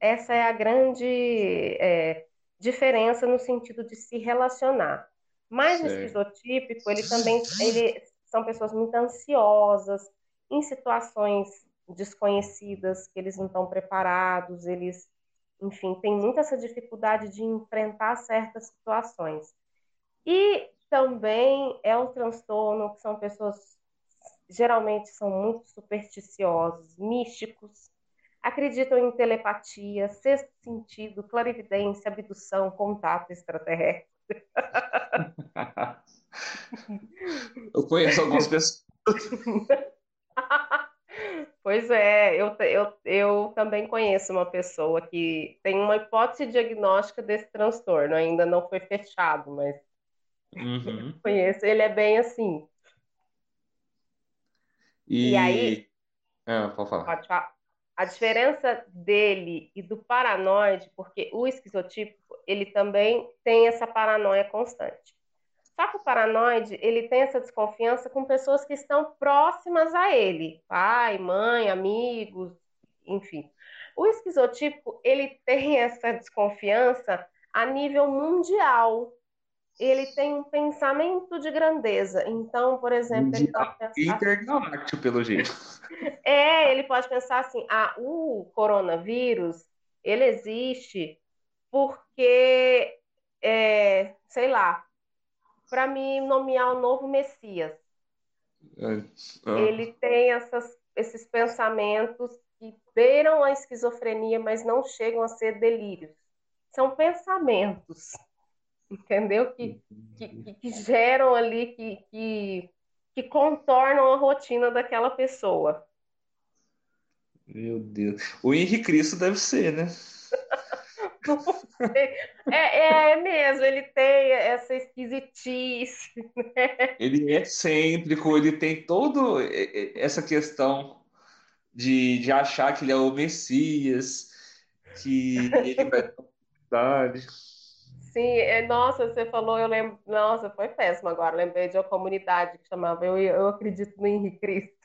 Speaker 2: Essa é a grande é, diferença no sentido de se relacionar. Mas o esquizotípico, ele também ele, são pessoas muito ansiosas, em situações desconhecidas, que eles não estão preparados, eles, enfim, têm muita essa dificuldade de enfrentar certas situações. E também é um transtorno que são pessoas geralmente são muito supersticiosos, místicos, acreditam em telepatia, sexto sentido, clarividência, abdução, contato extraterrestre.
Speaker 1: Eu conheço algumas pessoas.
Speaker 2: Pois é, eu, eu, eu também conheço uma pessoa que tem uma hipótese diagnóstica desse transtorno, ainda não foi fechado, mas uhum. conheço. Ele é bem assim.
Speaker 1: E, e aí. Ah, pode falar. Pode falar.
Speaker 2: A diferença dele e do paranoide, porque o esquizotípico, ele também tem essa paranoia constante. Só que o paranoide, ele tem essa desconfiança com pessoas que estão próximas a ele, pai, mãe, amigos, enfim. O esquizotípico, ele tem essa desconfiança a nível mundial. Ele tem um pensamento de grandeza. Então, por exemplo, ele pode
Speaker 1: pensar... Intergaláctico, pelo jeito.
Speaker 2: É, ele pode pensar assim, ah, o coronavírus, ele existe porque, é, sei lá, para me nomear o novo Messias. É, Ele tem essas, esses pensamentos que beiram a esquizofrenia, mas não chegam a ser delírios. São pensamentos, entendeu? Que, que, que geram ali, que, que, que contornam a rotina daquela pessoa.
Speaker 1: Meu Deus. O Henrique Cristo deve ser, né?
Speaker 2: É, é mesmo, ele tem essa esquisitice. Né?
Speaker 1: Ele é excêntrico, ele tem toda essa questão de, de achar que ele é o Messias, que ele vai ter oportunidade.
Speaker 2: Sim, é, nossa, você falou, eu lembro, nossa, foi péssimo agora, lembrei de uma comunidade que chamava Eu, eu Acredito no Henrique Cristo.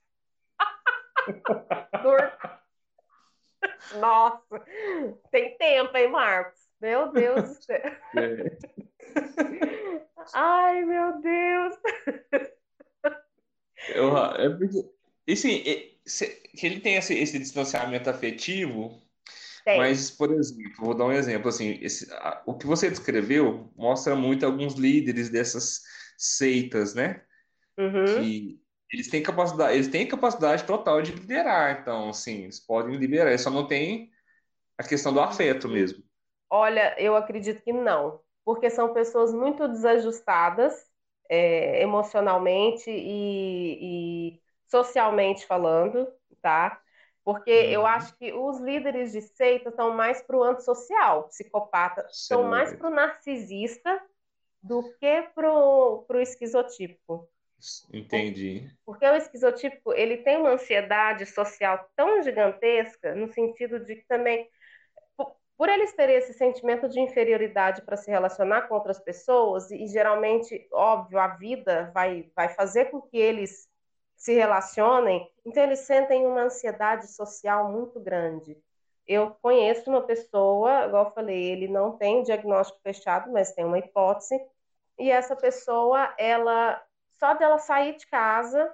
Speaker 2: Nossa, tem tempo, hein, Marcos? Meu Deus do céu. É. Ai, meu Deus.
Speaker 1: Eu, é porque, assim, ele tem esse, esse distanciamento afetivo, tem. mas, por exemplo, vou dar um exemplo, assim, esse, o que você descreveu mostra muito alguns líderes dessas seitas, né?
Speaker 2: Uhum.
Speaker 1: Que eles têm capacidade, eles têm capacidade total de liderar, então, assim, eles podem liderar, só não tem a questão do afeto mesmo.
Speaker 2: Olha, eu acredito que não, porque são pessoas muito desajustadas é, emocionalmente e, e, socialmente falando, tá? Porque uhum. eu acho que os líderes de seita estão mais para o antissocial, psicopata, estão mais para o narcisista do que para o esquizotípico.
Speaker 1: Entendi.
Speaker 2: Porque o esquizotípico, ele tem uma ansiedade social tão gigantesca, no sentido de que também, por eles terem esse sentimento de inferioridade para se relacionar com outras pessoas, e geralmente, óbvio, a vida vai, vai fazer com que eles se relacionem, então eles sentem uma ansiedade social muito grande. Eu conheço uma pessoa, igual eu falei, ele não tem diagnóstico fechado, mas tem uma hipótese, e essa pessoa, ela só dela sair de casa,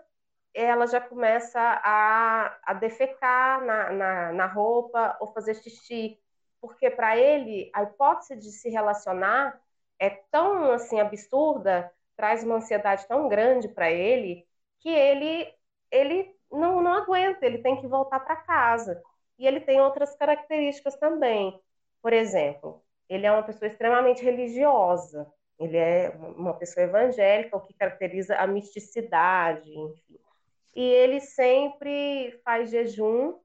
Speaker 2: ela já começa a, a defecar na, na, na roupa ou fazer xixi. Porque para ele, a hipótese de se relacionar é tão assim absurda, traz uma ansiedade tão grande para ele, que ele, ele não, não aguenta, ele tem que voltar para casa. E ele tem outras características também. Por exemplo, ele é uma pessoa extremamente religiosa. Ele é uma pessoa evangélica, o que caracteriza a misticidade, enfim. E ele sempre faz jejum,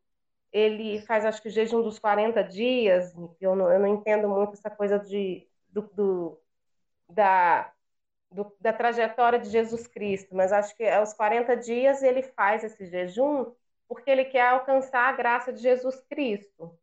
Speaker 2: ele faz, acho que, o jejum dos 40 dias, eu não, eu não entendo muito essa coisa de, do, do da, do, da trajetória de Jesus Cristo, mas acho que aos 40 dias ele faz esse jejum porque ele quer alcançar a graça de Jesus Cristo.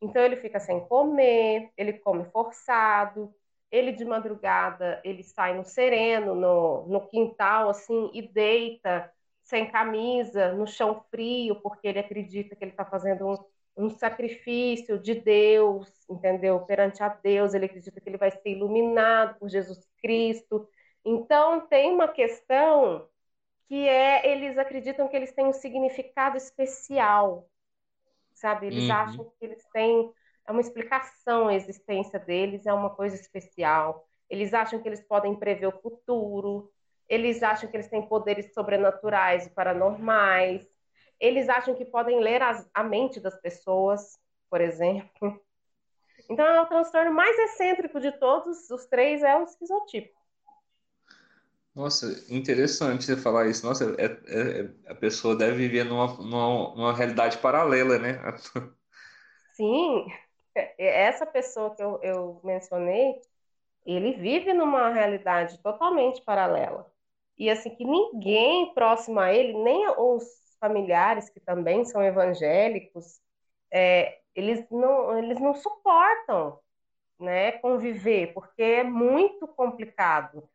Speaker 2: Então ele fica sem comer, ele come forçado, ele de madrugada, ele sai no sereno, no, no quintal, assim, e deita sem camisa, no chão frio, porque ele acredita que ele está fazendo um, um sacrifício de Deus, entendeu? Perante a Deus, ele acredita que ele vai ser iluminado por Jesus Cristo. Então, tem uma questão que é, eles acreditam que eles têm um significado especial, sabe? Eles uhum. acham que eles têm é uma explicação a existência deles, é uma coisa especial. Eles acham que eles podem prever o futuro. eles acham que eles têm poderes sobrenaturais e paranormais, eles acham que podem ler as, a mente das pessoas, por exemplo. Então, é o transtorno mais excêntrico de todos os três é o esquizotipo.
Speaker 1: Nossa, interessante você falar isso. Nossa, é, é, a pessoa deve viver numa, numa, numa realidade paralela, né?
Speaker 2: Sim, essa pessoa que eu, eu mencionei, ele vive numa realidade totalmente paralela. E assim, que ninguém próximo a ele, nem os familiares que também são evangélicos, é, eles, não, eles não suportam né, conviver, porque é muito complicado.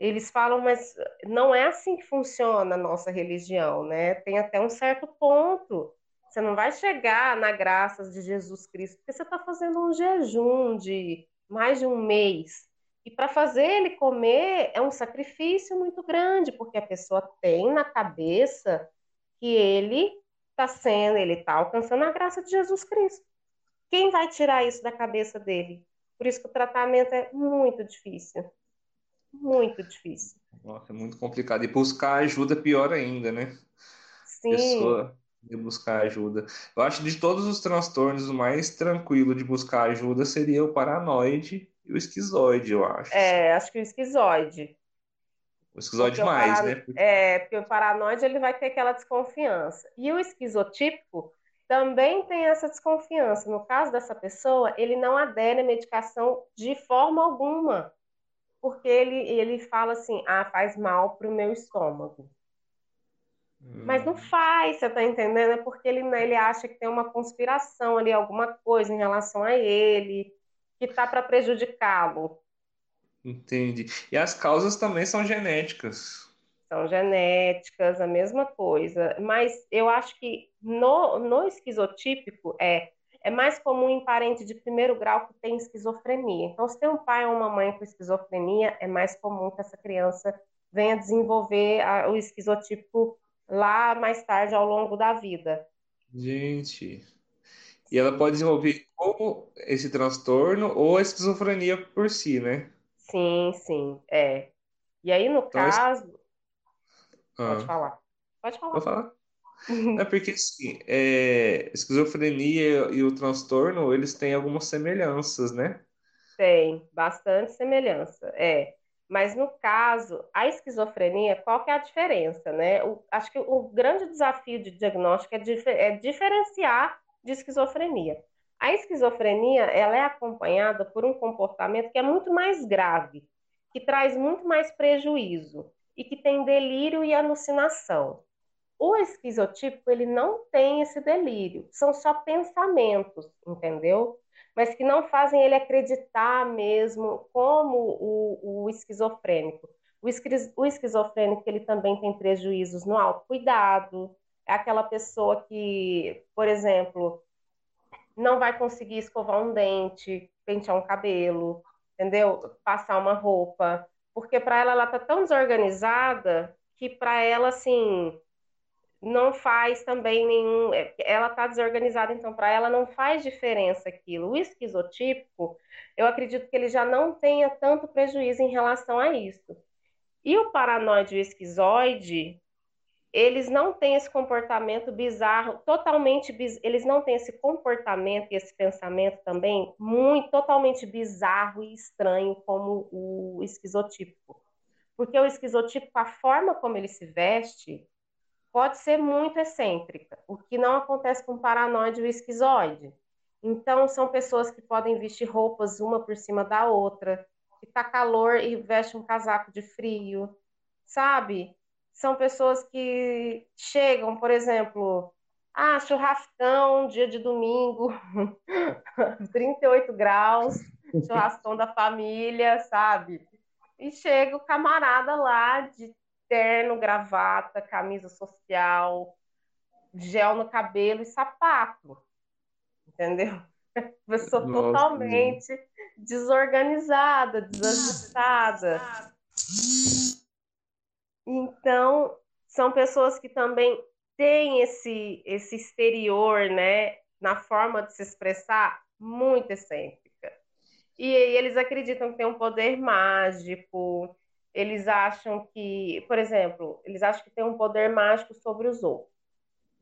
Speaker 2: Eles falam, mas não é assim que funciona a nossa religião, né? Tem até um certo ponto. Você não vai chegar na graça de Jesus Cristo, porque você está fazendo um jejum de mais de um mês. E para fazer ele comer é um sacrifício muito grande, porque a pessoa tem na cabeça que ele está sendo, ele está alcançando a graça de Jesus Cristo. Quem vai tirar isso da cabeça dele? Por isso que o tratamento é muito difícil. Muito difícil.
Speaker 1: Nossa, é muito complicado. E buscar ajuda pior ainda, né?
Speaker 2: Sim. Pessoa
Speaker 1: de buscar ajuda. Eu acho que de todos os transtornos, o mais tranquilo de buscar ajuda seria o paranoide e o esquizoide, eu acho.
Speaker 2: É, acho que o esquizoide.
Speaker 1: O esquizoide porque mais, o né?
Speaker 2: É, porque o paranoide ele vai ter aquela desconfiança. E o esquizotípico também tem essa desconfiança. No caso dessa pessoa, ele não adere à medicação de forma alguma. Porque ele, ele fala assim, ah, faz mal para o meu estômago. Mas não faz, você tá entendendo? É porque ele, ele acha que tem uma conspiração ali, alguma coisa em relação a ele que tá para prejudicá-lo.
Speaker 1: Entendi. E as causas também são genéticas.
Speaker 2: São genéticas, a mesma coisa. Mas eu acho que no, no esquizotípico é, é mais comum em parente de primeiro grau que tem esquizofrenia. Então, se tem um pai ou uma mãe com esquizofrenia, é mais comum que essa criança venha desenvolver a, o esquizotípico lá mais tarde ao longo da vida.
Speaker 1: Gente, e ela pode desenvolver ou esse transtorno ou a esquizofrenia por si, né?
Speaker 2: Sim, sim, é. E aí, no então, caso. Ah. Pode falar. Pode falar.
Speaker 1: Pode falar. É porque, assim, é, esquizofrenia e o transtorno, eles têm algumas semelhanças, né?
Speaker 2: Tem, bastante semelhança, é. Mas no caso, a esquizofrenia, qual que é a diferença, né? O, acho que o grande desafio de diagnóstico é, dif é diferenciar de esquizofrenia. A esquizofrenia ela é acompanhada por um comportamento que é muito mais grave, que traz muito mais prejuízo e que tem delírio e alucinação. O esquizotípico ele não tem esse delírio, são só pensamentos, entendeu? Mas que não fazem ele acreditar mesmo como o, o esquizofrênico. O, o esquizofrênico ele também tem prejuízos no autocuidado, é aquela pessoa que, por exemplo, não vai conseguir escovar um dente, pentear um cabelo, entendeu? Passar uma roupa, porque para ela ela tá tão desorganizada que para ela assim não faz também nenhum, é, ela tá desorganizada, então para ela não faz diferença aquilo. O esquizotípico, eu acredito que ele já não tenha tanto prejuízo em relação a isso. E o paranoide e o esquizoide, eles não têm esse comportamento bizarro, totalmente eles não têm esse comportamento e esse pensamento também muito totalmente bizarro e estranho como o esquizotípico. Porque o esquizotípico, a forma como ele se veste, pode ser muito excêntrica, o que não acontece com paranoide e o esquizoide. Então, são pessoas que podem vestir roupas uma por cima da outra, que tá calor e veste um casaco de frio, sabe? são pessoas que chegam, por exemplo, ah, churrascão, dia de domingo, 38 graus, churrascão da família, sabe? E chega o camarada lá de terno, gravata, camisa social, gel no cabelo e sapato. Entendeu? Pessoa Nossa, totalmente desorganizada, desajustada. Então, são pessoas que também têm esse, esse exterior, né, na forma de se expressar, muito excêntrica. E, e eles acreditam que tem um poder mágico, eles acham que, por exemplo, eles acham que tem um poder mágico sobre os outros.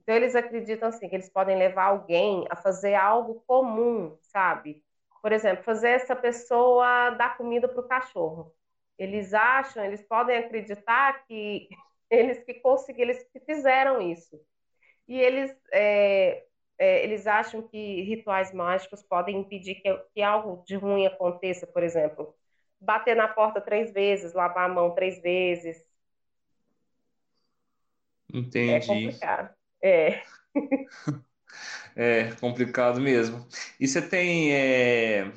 Speaker 2: Então eles acreditam assim que eles podem levar alguém a fazer algo comum, sabe? Por exemplo, fazer essa pessoa dar comida para o cachorro. Eles acham, eles podem acreditar que eles que conseguiram, eles que fizeram isso. E eles é, é, eles acham que rituais mágicos podem impedir que, que algo de ruim aconteça, por exemplo, bater na porta três vezes, lavar a mão três vezes.
Speaker 1: Entendi.
Speaker 2: É complicado. É.
Speaker 1: é complicado mesmo. E você tem é,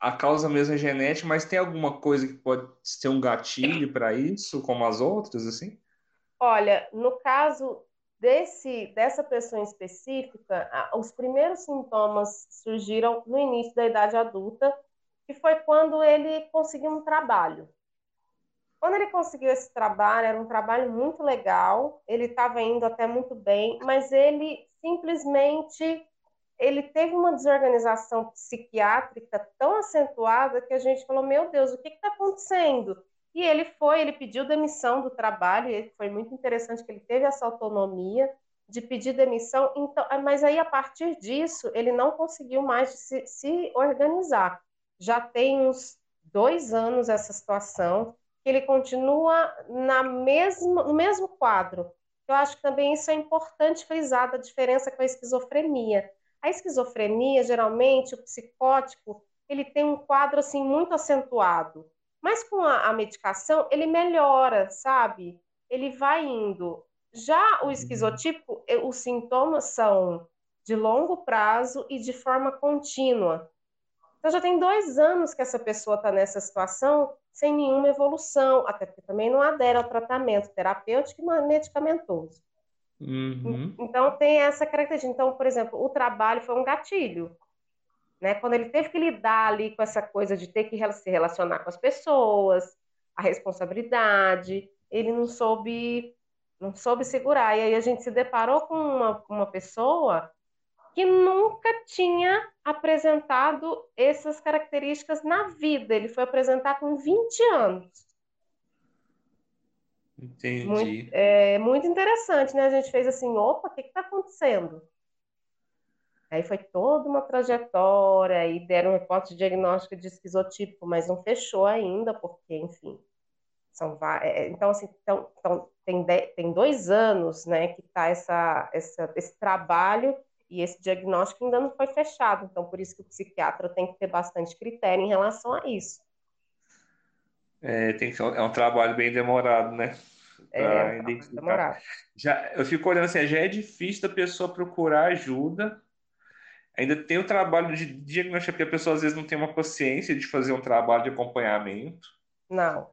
Speaker 1: a causa mesmo é genética, mas tem alguma coisa que pode ser um gatilho para isso, como as outras, assim?
Speaker 2: Olha, no caso desse, dessa pessoa em específica, os primeiros sintomas surgiram no início da idade adulta, que foi quando ele conseguiu um trabalho. Quando ele conseguiu esse trabalho, era um trabalho muito legal, ele estava indo até muito bem, mas ele simplesmente ele teve uma desorganização psiquiátrica tão acentuada que a gente falou: meu Deus, o que está acontecendo? E ele foi, ele pediu demissão do trabalho, e foi muito interessante que ele teve essa autonomia de pedir demissão, então, mas aí a partir disso ele não conseguiu mais se, se organizar. Já tem uns dois anos essa situação, que ele continua na mesma, no mesmo quadro. Eu acho que também isso é importante frisar da diferença com a esquizofrenia. A esquizofrenia, geralmente, o psicótico, ele tem um quadro assim muito acentuado. Mas com a, a medicação, ele melhora, sabe? Ele vai indo. Já o uhum. esquizotipo, os sintomas são de longo prazo e de forma contínua. Então já tem dois anos que essa pessoa está nessa situação sem nenhuma evolução, até porque também não adere ao tratamento terapêutico e medicamentoso.
Speaker 1: Uhum.
Speaker 2: Então tem essa característica. Então, por exemplo, o trabalho foi um gatilho né? Quando ele teve que lidar ali com essa coisa de ter que se relacionar com as pessoas, a responsabilidade, ele não soube não soube segurar. E aí a gente se deparou com uma, uma pessoa que nunca tinha apresentado essas características na vida. Ele foi apresentar com 20 anos.
Speaker 1: Entendi.
Speaker 2: Muito, é muito interessante, né? A gente fez assim, opa, o que está acontecendo? Aí foi toda uma trajetória e deram um reporte de diagnóstico de esquizotípico, mas não fechou ainda, porque, enfim, são é, é, então assim, então, então tem, de, tem dois anos, né, que está essa, essa, esse trabalho e esse diagnóstico ainda não foi fechado, então por isso que o psiquiatra tem que ter bastante critério em relação a isso.
Speaker 1: É, tem que, é um trabalho bem demorado, né?
Speaker 2: É, um demorado.
Speaker 1: Já, eu fico olhando assim, já é difícil da pessoa procurar ajuda Ainda tem o trabalho de diagnóstico, porque a pessoa às vezes não tem uma paciência de fazer um trabalho de acompanhamento.
Speaker 2: Não.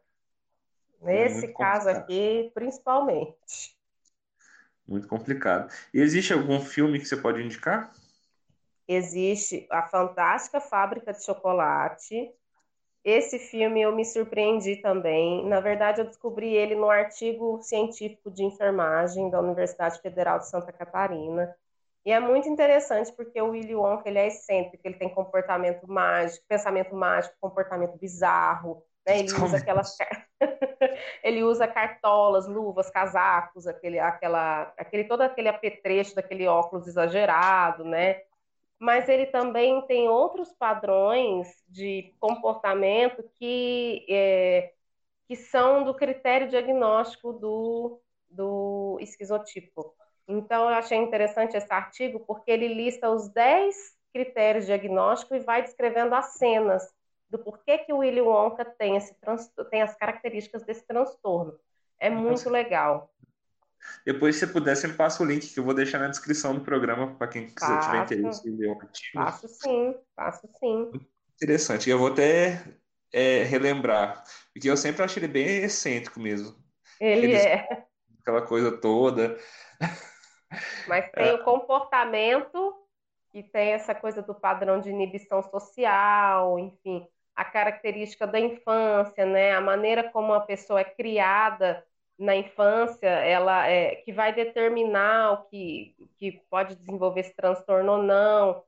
Speaker 2: É Nesse é caso aqui, principalmente.
Speaker 1: Muito complicado. E existe algum filme que você pode indicar?
Speaker 2: Existe A Fantástica Fábrica de Chocolate. Esse filme eu me surpreendi também. Na verdade, eu descobri ele no artigo científico de enfermagem da Universidade Federal de Santa Catarina. E é muito interessante porque o Willy Wonka ele é excêntrico, ele tem comportamento mágico, pensamento mágico, comportamento bizarro, né? Ele usa aquelas ele usa cartolas, luvas, casacos, aquele aquela aquele todo aquele apetrecho daquele óculos exagerado, né? Mas ele também tem outros padrões de comportamento que é, que são do critério diagnóstico do, do esquizotipo. Então, eu achei interessante esse artigo porque ele lista os 10 critérios diagnósticos e vai descrevendo as cenas do porquê que o Willy Wonka tem, esse tem as características desse transtorno. É muito legal.
Speaker 1: Depois, se puder, você me passa o link que eu vou deixar na descrição do programa para quem quiser tiver interesse em ler o artigo.
Speaker 2: Faço sim, faço sim.
Speaker 1: Interessante. Eu vou até é, relembrar, porque eu sempre achei ele bem excêntrico mesmo.
Speaker 2: Ele Eles, é.
Speaker 1: Aquela coisa toda.
Speaker 2: Mas tem é. o comportamento e tem essa coisa do padrão de inibição social, enfim, a característica da infância, né? A maneira como a pessoa é criada na infância, ela é que vai determinar o que, que pode desenvolver esse transtorno ou não.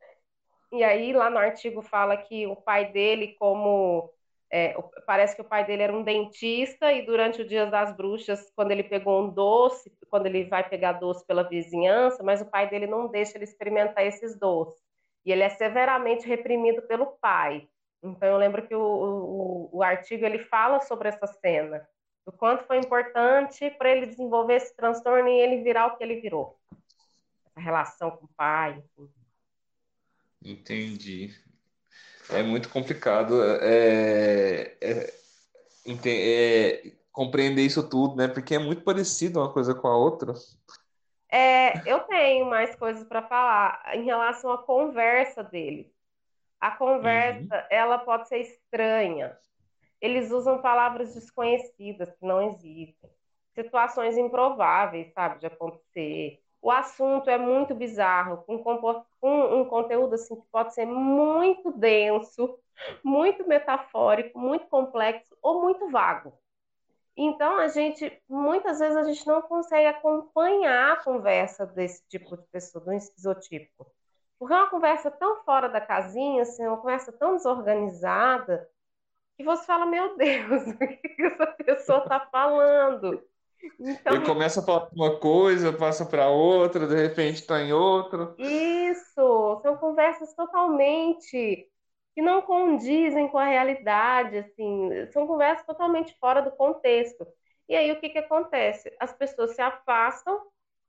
Speaker 2: E aí lá no artigo fala que o pai dele, como é, parece que o pai dele era um dentista e durante o Dia das Bruxas, quando ele pegou um doce, quando ele vai pegar doce pela vizinhança, mas o pai dele não deixa ele experimentar esses doces. E ele é severamente reprimido pelo pai. Então eu lembro que o, o, o artigo ele fala sobre essa cena, do quanto foi importante para ele desenvolver esse transtorno e ele virar o que ele virou. Essa relação com o pai. Enfim.
Speaker 1: Entendi. É muito complicado é, é, é, compreender isso tudo, né? Porque é muito parecido uma coisa com a outra.
Speaker 2: É, eu tenho mais coisas para falar em relação à conversa dele. A conversa, uhum. ela pode ser estranha. Eles usam palavras desconhecidas que não existem. Situações improváveis, sabe, de acontecer. O assunto é muito bizarro, com, com um conteúdo assim que pode ser muito denso, muito metafórico, muito complexo ou muito vago. Então a gente muitas vezes a gente não consegue acompanhar a conversa desse tipo de pessoa, do esquizotipo. Porque é uma conversa tão fora da casinha, assim, uma conversa tão desorganizada, que você fala, meu Deus, o que essa pessoa está falando?
Speaker 1: Então... Ele começa a falar uma coisa, passa para outra, de repente está em outra.
Speaker 2: Isso, são conversas totalmente que não condizem com a realidade, assim, são conversas totalmente fora do contexto. E aí o que, que acontece? As pessoas se afastam,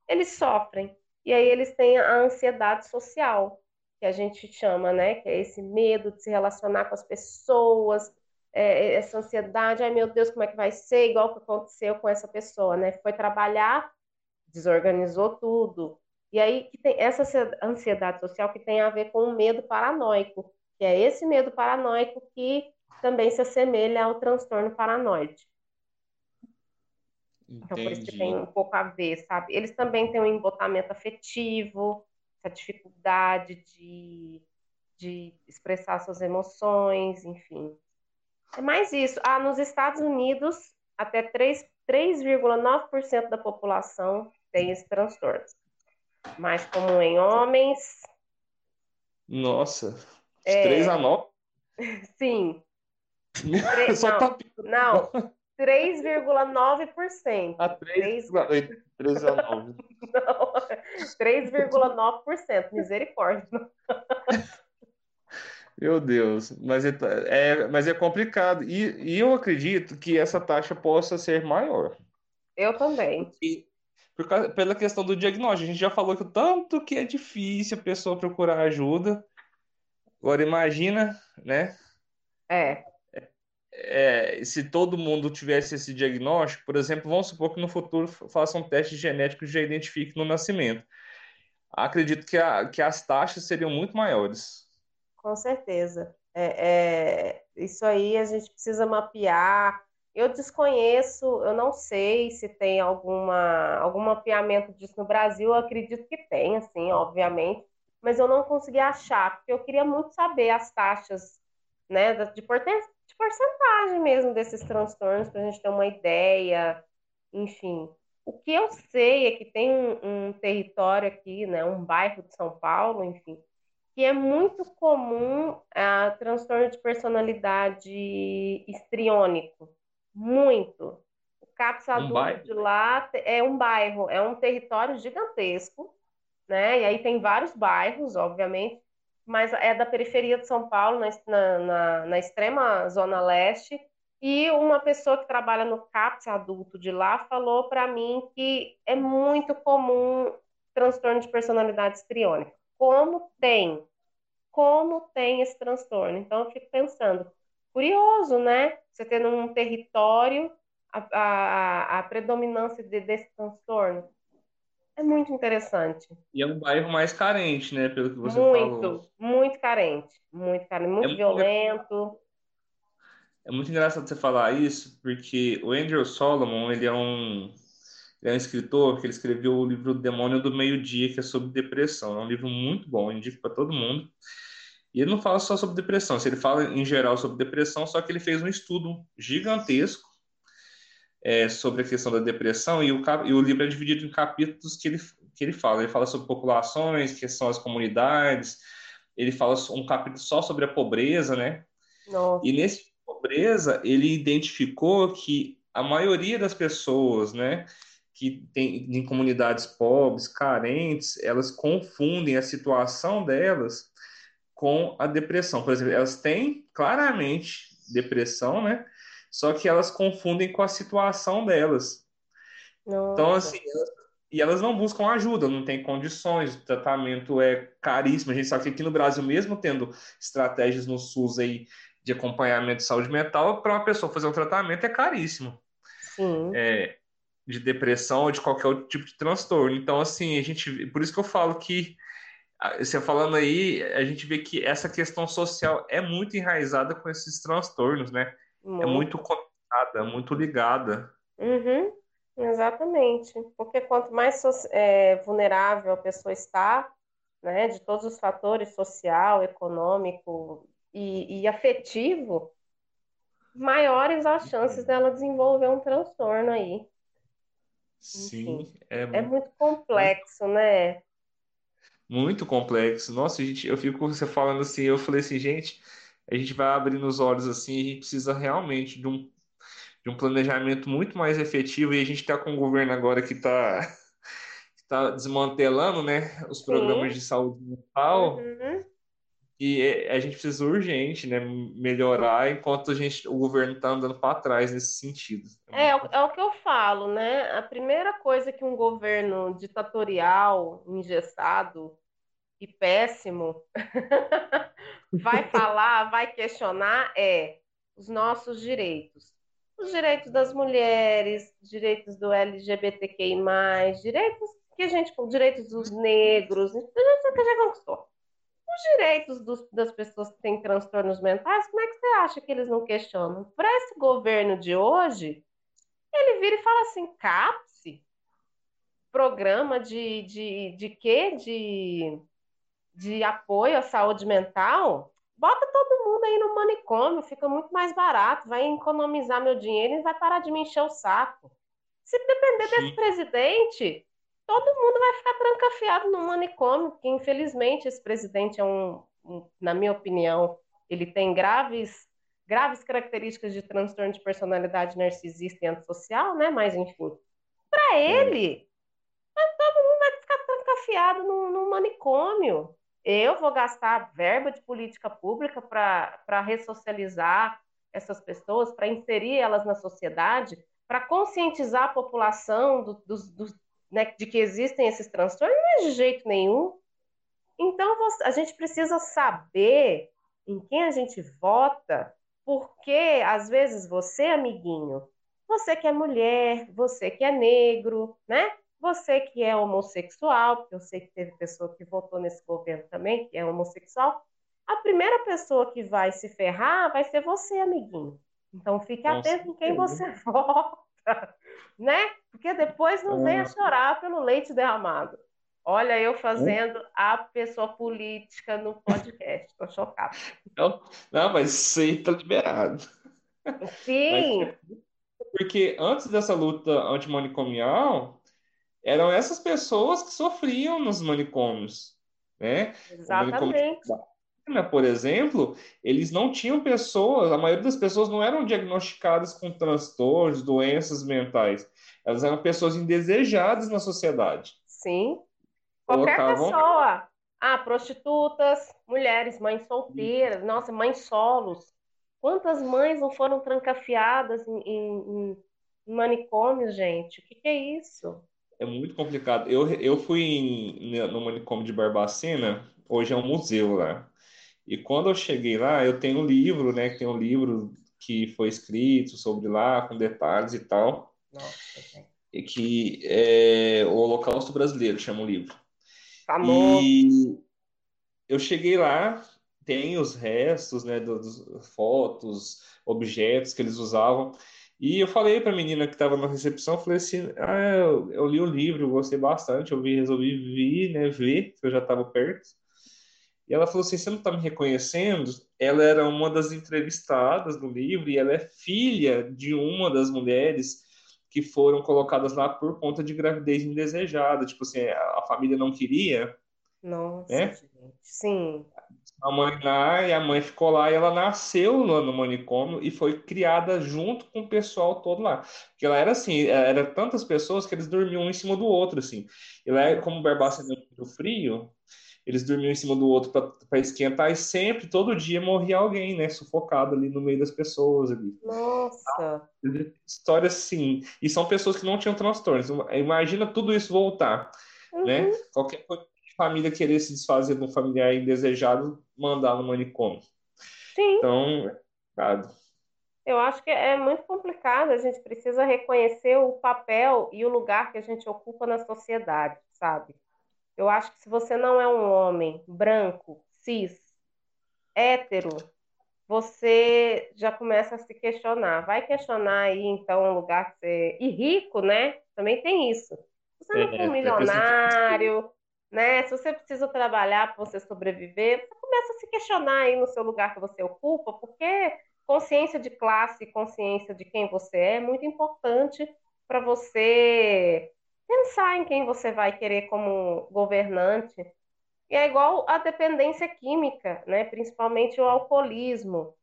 Speaker 2: eles sofrem, e aí eles têm a ansiedade social, que a gente chama, né? Que é esse medo de se relacionar com as pessoas, é, essa ansiedade, ai meu Deus, como é que vai ser? Igual que aconteceu com essa pessoa, né? Foi trabalhar, desorganizou tudo. E aí que tem essa ansiedade social que tem a ver com o medo paranoico, que é esse medo paranoico que também se assemelha ao transtorno paranoide. Entendi. Então, por isso que tem um pouco a ver, sabe? Eles também têm um embotamento afetivo, essa dificuldade de, de expressar suas emoções, enfim. É mais isso. Ah, nos Estados Unidos, até 3,9% da população tem esse transtorno. Mais comum em homens.
Speaker 1: Nossa, é... 3 a 9?
Speaker 2: Sim. 3, Só não, tá... não 3,9%.
Speaker 1: Ah, 3, 3... 3 a 9.
Speaker 2: Não, 3,9%. Misericórdia.
Speaker 1: Meu Deus, mas é, é, mas é complicado. E, e eu acredito que essa taxa possa ser maior.
Speaker 2: Eu também.
Speaker 1: E, por causa, pela questão do diagnóstico. A gente já falou que o tanto que é difícil a pessoa procurar ajuda. Agora imagina, né?
Speaker 2: É.
Speaker 1: é. se todo mundo tivesse esse diagnóstico, por exemplo, vamos supor que no futuro façam um teste genético e já identifique no nascimento. Acredito que, a, que as taxas seriam muito maiores.
Speaker 2: Com certeza. É, é, isso aí a gente precisa mapear. Eu desconheço, eu não sei se tem alguma, algum mapeamento disso no Brasil, eu acredito que tem, assim, obviamente, mas eu não consegui achar, porque eu queria muito saber as taxas, né, de, de porcentagem mesmo desses transtornos, para a gente ter uma ideia, enfim. O que eu sei é que tem um, um território aqui, né, um bairro de São Paulo, enfim, que é muito comum a transtorno de personalidade histriônico. Muito. O CAPS adulto de lá é um bairro, é um território gigantesco, né? E aí tem vários bairros, obviamente, mas é da periferia de São Paulo, na, na, na extrema zona leste. E uma pessoa que trabalha no CAPS adulto de lá falou para mim que é muito comum transtorno de personalidade histriônica como tem, como tem esse transtorno. Então, eu fico pensando, curioso, né? Você tendo um território, a, a, a predominância de, desse transtorno. É muito interessante.
Speaker 1: E é um bairro mais carente, né? Pelo que você
Speaker 2: muito,
Speaker 1: falou. Muito,
Speaker 2: muito carente. Muito carente, muito é violento.
Speaker 1: É muito engraçado você falar isso, porque o Andrew Solomon, ele é um ele é um escritor que ele escreveu o livro Demônio do Meio-Dia, que é sobre depressão. É um livro muito bom, indico para todo mundo. E ele não fala só sobre depressão, ele fala em geral sobre depressão, só que ele fez um estudo gigantesco é, sobre a questão da depressão e o, e o livro é dividido em capítulos que ele, que ele fala. Ele fala sobre populações, que são as comunidades, ele fala um capítulo só sobre a pobreza, né?
Speaker 2: Nossa.
Speaker 1: E nesse, pobreza, ele identificou que a maioria das pessoas, né, que tem em comunidades pobres, carentes, elas confundem a situação delas com a depressão. Por exemplo, elas têm claramente depressão, né? Só que elas confundem com a situação delas. Nossa. Então, assim, elas, e elas não buscam ajuda, não tem condições, o tratamento é caríssimo. A gente sabe que aqui no Brasil, mesmo tendo estratégias no SUS aí de acompanhamento de saúde mental, para uma pessoa fazer um tratamento é caríssimo. Sim. É, de depressão ou de qualquer outro tipo de transtorno. Então, assim, a gente, por isso que eu falo que você falando aí, a gente vê que essa questão social é muito enraizada com esses transtornos, né? É muito. É muito conectada, muito ligada.
Speaker 2: Uhum, exatamente. Porque quanto mais é, vulnerável a pessoa está, né, de todos os fatores social, econômico e, e afetivo, maiores as chances dela desenvolver um transtorno aí.
Speaker 1: Sim,
Speaker 2: é, é muito complexo, né?
Speaker 1: Muito complexo. Nossa, gente, eu fico você falando assim, eu falei assim, gente, a gente vai abrindo os olhos assim, a gente precisa realmente de um, de um planejamento muito mais efetivo e a gente está com um governo agora que está tá desmantelando, né, os programas Sim. de saúde mental. Uhum. E é, a gente precisa urgente, né, melhorar enquanto a gente, o governo está andando para trás nesse sentido.
Speaker 2: É, é, é o que eu falo, né? A primeira coisa que um governo ditatorial, engessado e péssimo vai falar, vai questionar é os nossos direitos. Os direitos das mulheres, direitos do LGBTQI+, direitos que a gente, direitos dos negros, isso que a gente conquistou os direitos dos, das pessoas que têm transtornos mentais, como é que você acha que eles não questionam? Para esse governo de hoje, ele vira e fala assim: CAPSE, programa de, de, de quê? De, de apoio à saúde mental? Bota todo mundo aí no manicômio, fica muito mais barato, vai economizar meu dinheiro e vai parar de me encher o saco. Se depender Sim. desse presidente, todo mundo vai ficar trancafiado no manicômio, porque infelizmente esse presidente é um, um, na minha opinião, ele tem graves graves características de transtorno de personalidade narcisista e antissocial, né? Mas enfim, para ele, todo mundo vai ficar trancafiado no, no manicômio. Eu vou gastar verba de política pública para ressocializar essas pessoas, para inserir elas na sociedade, para conscientizar a população do, dos, dos, né, de que existem esses transtornos, não é de jeito nenhum. Então, a gente precisa saber em quem a gente vota, porque às vezes você, amiguinho, você que é mulher, você que é negro, né? Você que é homossexual, porque eu sei que teve pessoa que votou nesse governo também, que é homossexual, a primeira pessoa que vai se ferrar vai ser você, amiguinho. Então fique Nossa, atento em quem você vota né? Porque depois não venha é. chorar pelo leite derramado. Olha, eu fazendo a pessoa política no podcast. Estou chocada.
Speaker 1: Não, não, mas isso aí tá liberado.
Speaker 2: Sim. Mas,
Speaker 1: porque antes dessa luta antimanicomial, eram essas pessoas que sofriam nos manicômios, né?
Speaker 2: Exatamente
Speaker 1: por exemplo, eles não tinham pessoas, a maioria das pessoas não eram diagnosticadas com transtornos, doenças mentais. Elas eram pessoas indesejadas na sociedade.
Speaker 2: Sim. Qualquer Colocavam... pessoa. Ah, prostitutas, mulheres, mães solteiras, nossa, mães solos. Quantas mães não foram trancafiadas em, em, em manicômios, gente? O que, que, é isso?
Speaker 1: É muito complicado. Eu, eu fui em, no manicômio de Barbacena, hoje é um museu lá. E quando eu cheguei lá, eu tenho um livro, né? Que tem um livro que foi escrito sobre lá, com detalhes e tal. Nossa, e que é o Holocausto Brasileiro, chama o livro.
Speaker 2: Famoso. E
Speaker 1: eu cheguei lá, tem os restos, né, dos fotos, objetos que eles usavam. E eu falei para a menina que estava na recepção, falei assim, ah, eu, eu, li o livro, gostei bastante, eu vi, resolvi vir, né, ver, que eu já estava perto. E ela falou assim: Você não está me reconhecendo? Ela era uma das entrevistadas do livro e ela é filha de uma das mulheres que foram colocadas lá por conta de gravidez indesejada. Tipo assim, a família não queria.
Speaker 2: Nossa, né? gente. Sim.
Speaker 1: A mãe lá e a mãe ficou lá e ela nasceu no, no manicômio e foi criada junto com o pessoal todo lá. Porque ela era assim, era tantas pessoas que eles dormiam um em cima do outro, assim. E lá, como o Barbaça é muito frio, eles dormiam em cima do outro para esquentar e sempre, todo dia, morria alguém, né? Sufocado ali no meio das pessoas ali.
Speaker 2: Nossa!
Speaker 1: História assim. E são pessoas que não tinham transtornos. Imagina tudo isso voltar, né? uhum. né? Qualquer família querer se desfazer de um familiar indesejado, mandar no manicômio.
Speaker 2: Sim.
Speaker 1: Então, é complicado.
Speaker 2: Eu acho que é muito complicado. A gente precisa reconhecer o papel e o lugar que a gente ocupa na sociedade, sabe? Eu acho que se você não é um homem branco, cis, hétero, você já começa a se questionar. Vai questionar aí, então, um lugar que você. E rico, né? Também tem isso. Você não é, um milionário, né? Se você precisa trabalhar para você sobreviver, você começa a se questionar aí no seu lugar que você ocupa, porque consciência de classe, consciência de quem você é, é muito importante para você pensar em quem você vai querer como governante. E é igual a dependência química, né? principalmente o alcoolismo.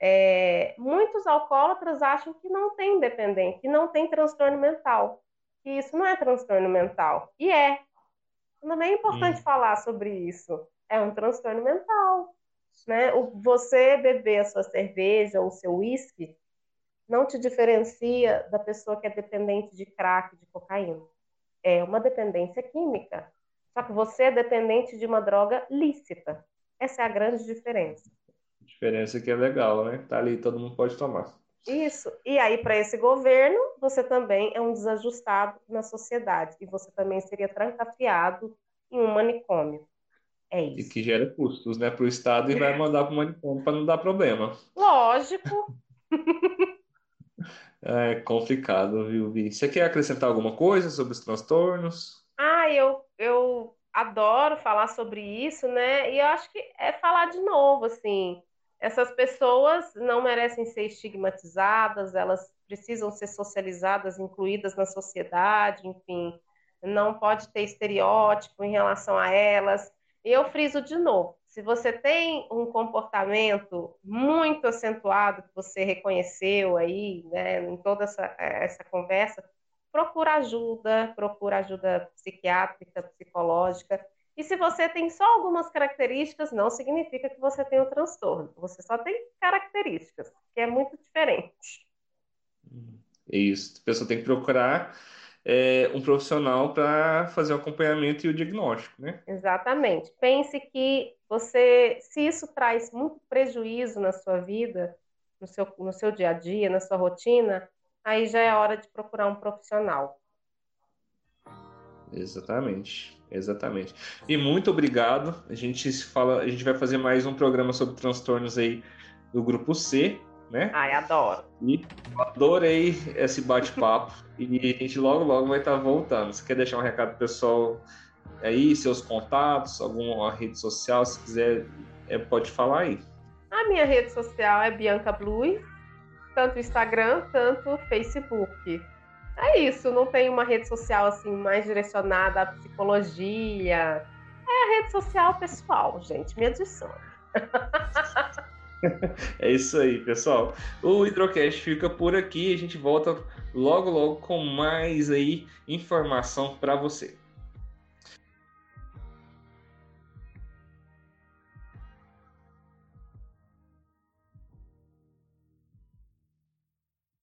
Speaker 2: É, muitos alcoólatras acham que não tem dependência, que não tem transtorno mental, que isso não é transtorno mental. E é. Também é importante hum. falar sobre isso. É um transtorno mental. Né? O, você beber a sua cerveja ou o seu uísque não te diferencia da pessoa que é dependente de crack, de cocaína. É uma dependência química. Só que você é dependente de uma droga lícita. Essa é a grande diferença.
Speaker 1: Diferença que é legal, né? Tá ali, todo mundo pode tomar.
Speaker 2: Isso. E aí, para esse governo, você também é um desajustado na sociedade. E você também seria trancafiado em um manicômio. É isso.
Speaker 1: E que gera custos, né, para o Estado e vai mandar para o manicômio para não dar problema.
Speaker 2: Lógico.
Speaker 1: É complicado, viu, Vi? Você quer acrescentar alguma coisa sobre os transtornos?
Speaker 2: Ah, eu, eu adoro falar sobre isso, né? E eu acho que é falar de novo, assim essas pessoas não merecem ser estigmatizadas, elas precisam ser socializadas, incluídas na sociedade, enfim, não pode ter estereótipo em relação a elas. E eu friso de novo: se você tem um comportamento muito acentuado, que você reconheceu aí, né, em toda essa, essa conversa, procura ajuda, procura ajuda psiquiátrica, psicológica e se você tem só algumas características, não significa que você tem o um transtorno. Você só tem características, que é muito diferente.
Speaker 1: É isso. A pessoa tem que procurar é, um profissional para fazer o acompanhamento e o diagnóstico, né?
Speaker 2: Exatamente. Pense que você, se isso traz muito prejuízo na sua vida, no seu, no seu dia a dia, na sua rotina, aí já é hora de procurar um profissional.
Speaker 1: Exatamente. Exatamente. E muito obrigado. A gente fala, a gente vai fazer mais um programa sobre transtornos aí do grupo C, né?
Speaker 2: Ai, adoro.
Speaker 1: E adorei esse bate-papo. e a gente logo, logo vai estar voltando. Você quer deixar um recado pessoal aí, seus contatos, alguma rede social, se quiser, é, pode falar aí.
Speaker 2: A minha rede social é Bianca Blue, tanto Instagram, tanto Facebook é isso, não tem uma rede social assim mais direcionada à psicologia. É a rede social pessoal, gente, me adiciona.
Speaker 1: é isso aí, pessoal. O Hidrocast fica por aqui. A gente volta logo, logo com mais aí informação para você.